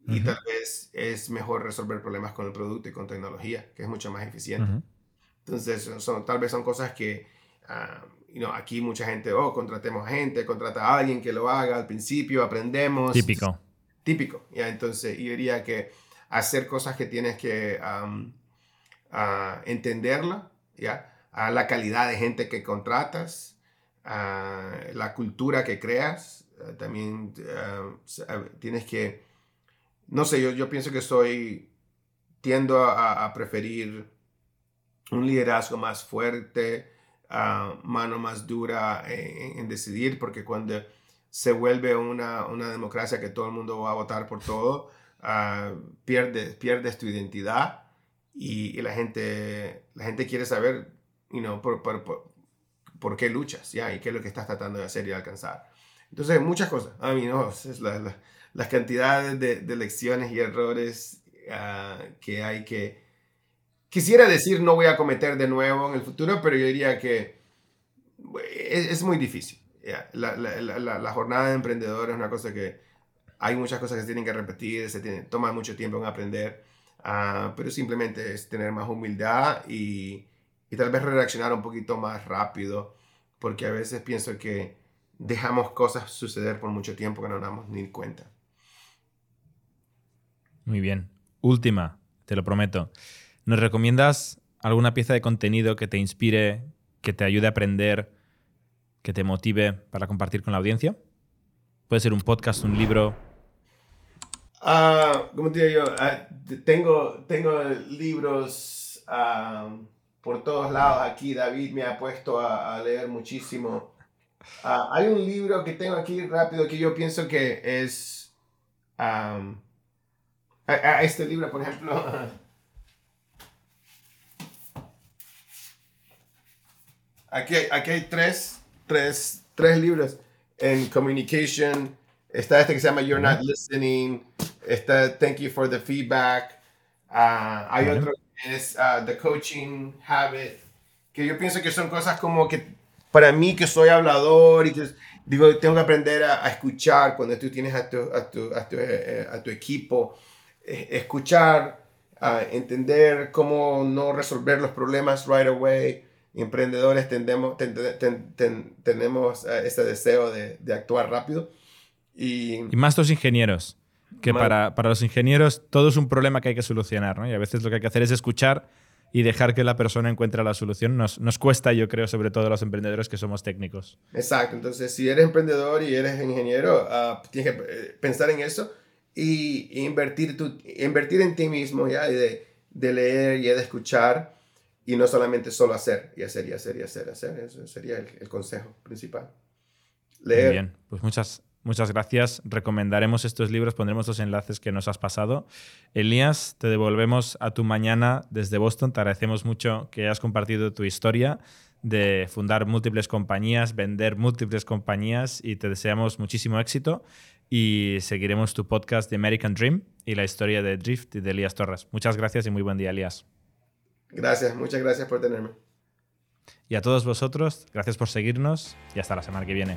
Y tal vez es mejor resolver problemas con el producto y con tecnología, que es mucho más eficiente. Entonces, son, tal vez son cosas que uh, aquí mucha gente, oh, contratemos gente, contrata a alguien que lo haga al principio, aprendemos. Típico. Típico, ¿ya? Entonces, yo diría que hacer cosas que tienes que um, entenderla, ¿ya? A la calidad de gente que contratas, a la cultura que creas, eh, también eh, tienes que no sé, yo, yo pienso que soy, tiendo a, preferir un liderazgo más fuerte, uh, mano más dura en, decidir, porque cuando se vuelve una, una, democracia que todo el mundo va a votar por todo, uh, pierdes, pierdes tu identidad y, la, gente, la gente quiere saber you know, por, por, por, qué luchas ¿ya? y qué es lo que estás tratando de hacer y alcanzar. Entonces, muchas cosas. A mí, no, es la las cantidades de, lecciones y errores ah, que hay que... Quisiera decir no voy a cometer de nuevo en el futuro, pero yo diría que es, muy difícil. La, la, jornada de emprendedor es una cosa que hay muchas cosas que se tienen que repetir, se tiene, toma mucho tiempo en aprender, uh, pero simplemente es tener más humildad y, y tal vez reaccionar un poquito más rápido, porque a veces pienso que dejamos cosas suceder por mucho tiempo que no nos damos ni cuenta. Muy bien. Última, te lo prometo. ¿Nos recomiendas alguna pieza de contenido que te inspire, que te ayude a aprender, que te motive para compartir con la audiencia? Puede ser un podcast, un libro. Uh, ¿Cómo te digo yo? Ah, tengo, tengo libros ah, por todos lados aquí. David me ha puesto a, leer muchísimo. hay un libro que tengo aquí rápido que yo pienso que es a, este libro, por ejemplo. Aquí, aquí hay tres, tres, tres libros en communication. Está este que se llama You're Not Listening. Está Thank You for the Feedback. Ah, hay otro que es ah, The Coaching Habit. Que yo pienso que son cosas como que para mí que soy hablador y que digo, tengo que aprender a, escuchar cuando tú tienes a tu, a tu, a tu, eh, a tu equipo eh, escuchar, entender cómo no resolver los problemas right away. Emprendedores tendemos, tenemos eh, ese deseo de, actuar rápido. Y, más los ingenieros, que para, para, los ingenieros todo es un problema que hay que solucionar, ¿no? Y a veces lo que hay que hacer es escuchar y dejar que la persona encuentre la solución. Nos, nos cuesta, yo creo, sobre todo a los emprendedores que somos técnicos. Exacto, entonces si eres emprendedor y eres ingeniero, ah, tienes que eh, pensar en eso y, invertir, tu, invertir en ti mismo, ¿ya? de, de, leer y de escuchar y no solamente solo hacer y hacer y hacer y hacer, hacer. Eso sería el, consejo principal. Leer. Muy bien, pues muchas, Muchas gracias. Recomendaremos estos libros, pondremos los enlaces que nos has pasado. Elías, te devolvemos a tu mañana desde Boston. Te agradecemos mucho que hayas compartido tu historia de fundar múltiples compañías, vender múltiples compañías y te deseamos muchísimo éxito y seguiremos tu podcast de American Dream y la historia de Drift y de Elías Torres. Muchas gracias y muy buen día, Elías. Gracias, muchas gracias por tenerme. Y a todos vosotros, gracias por seguirnos y hasta la semana que viene.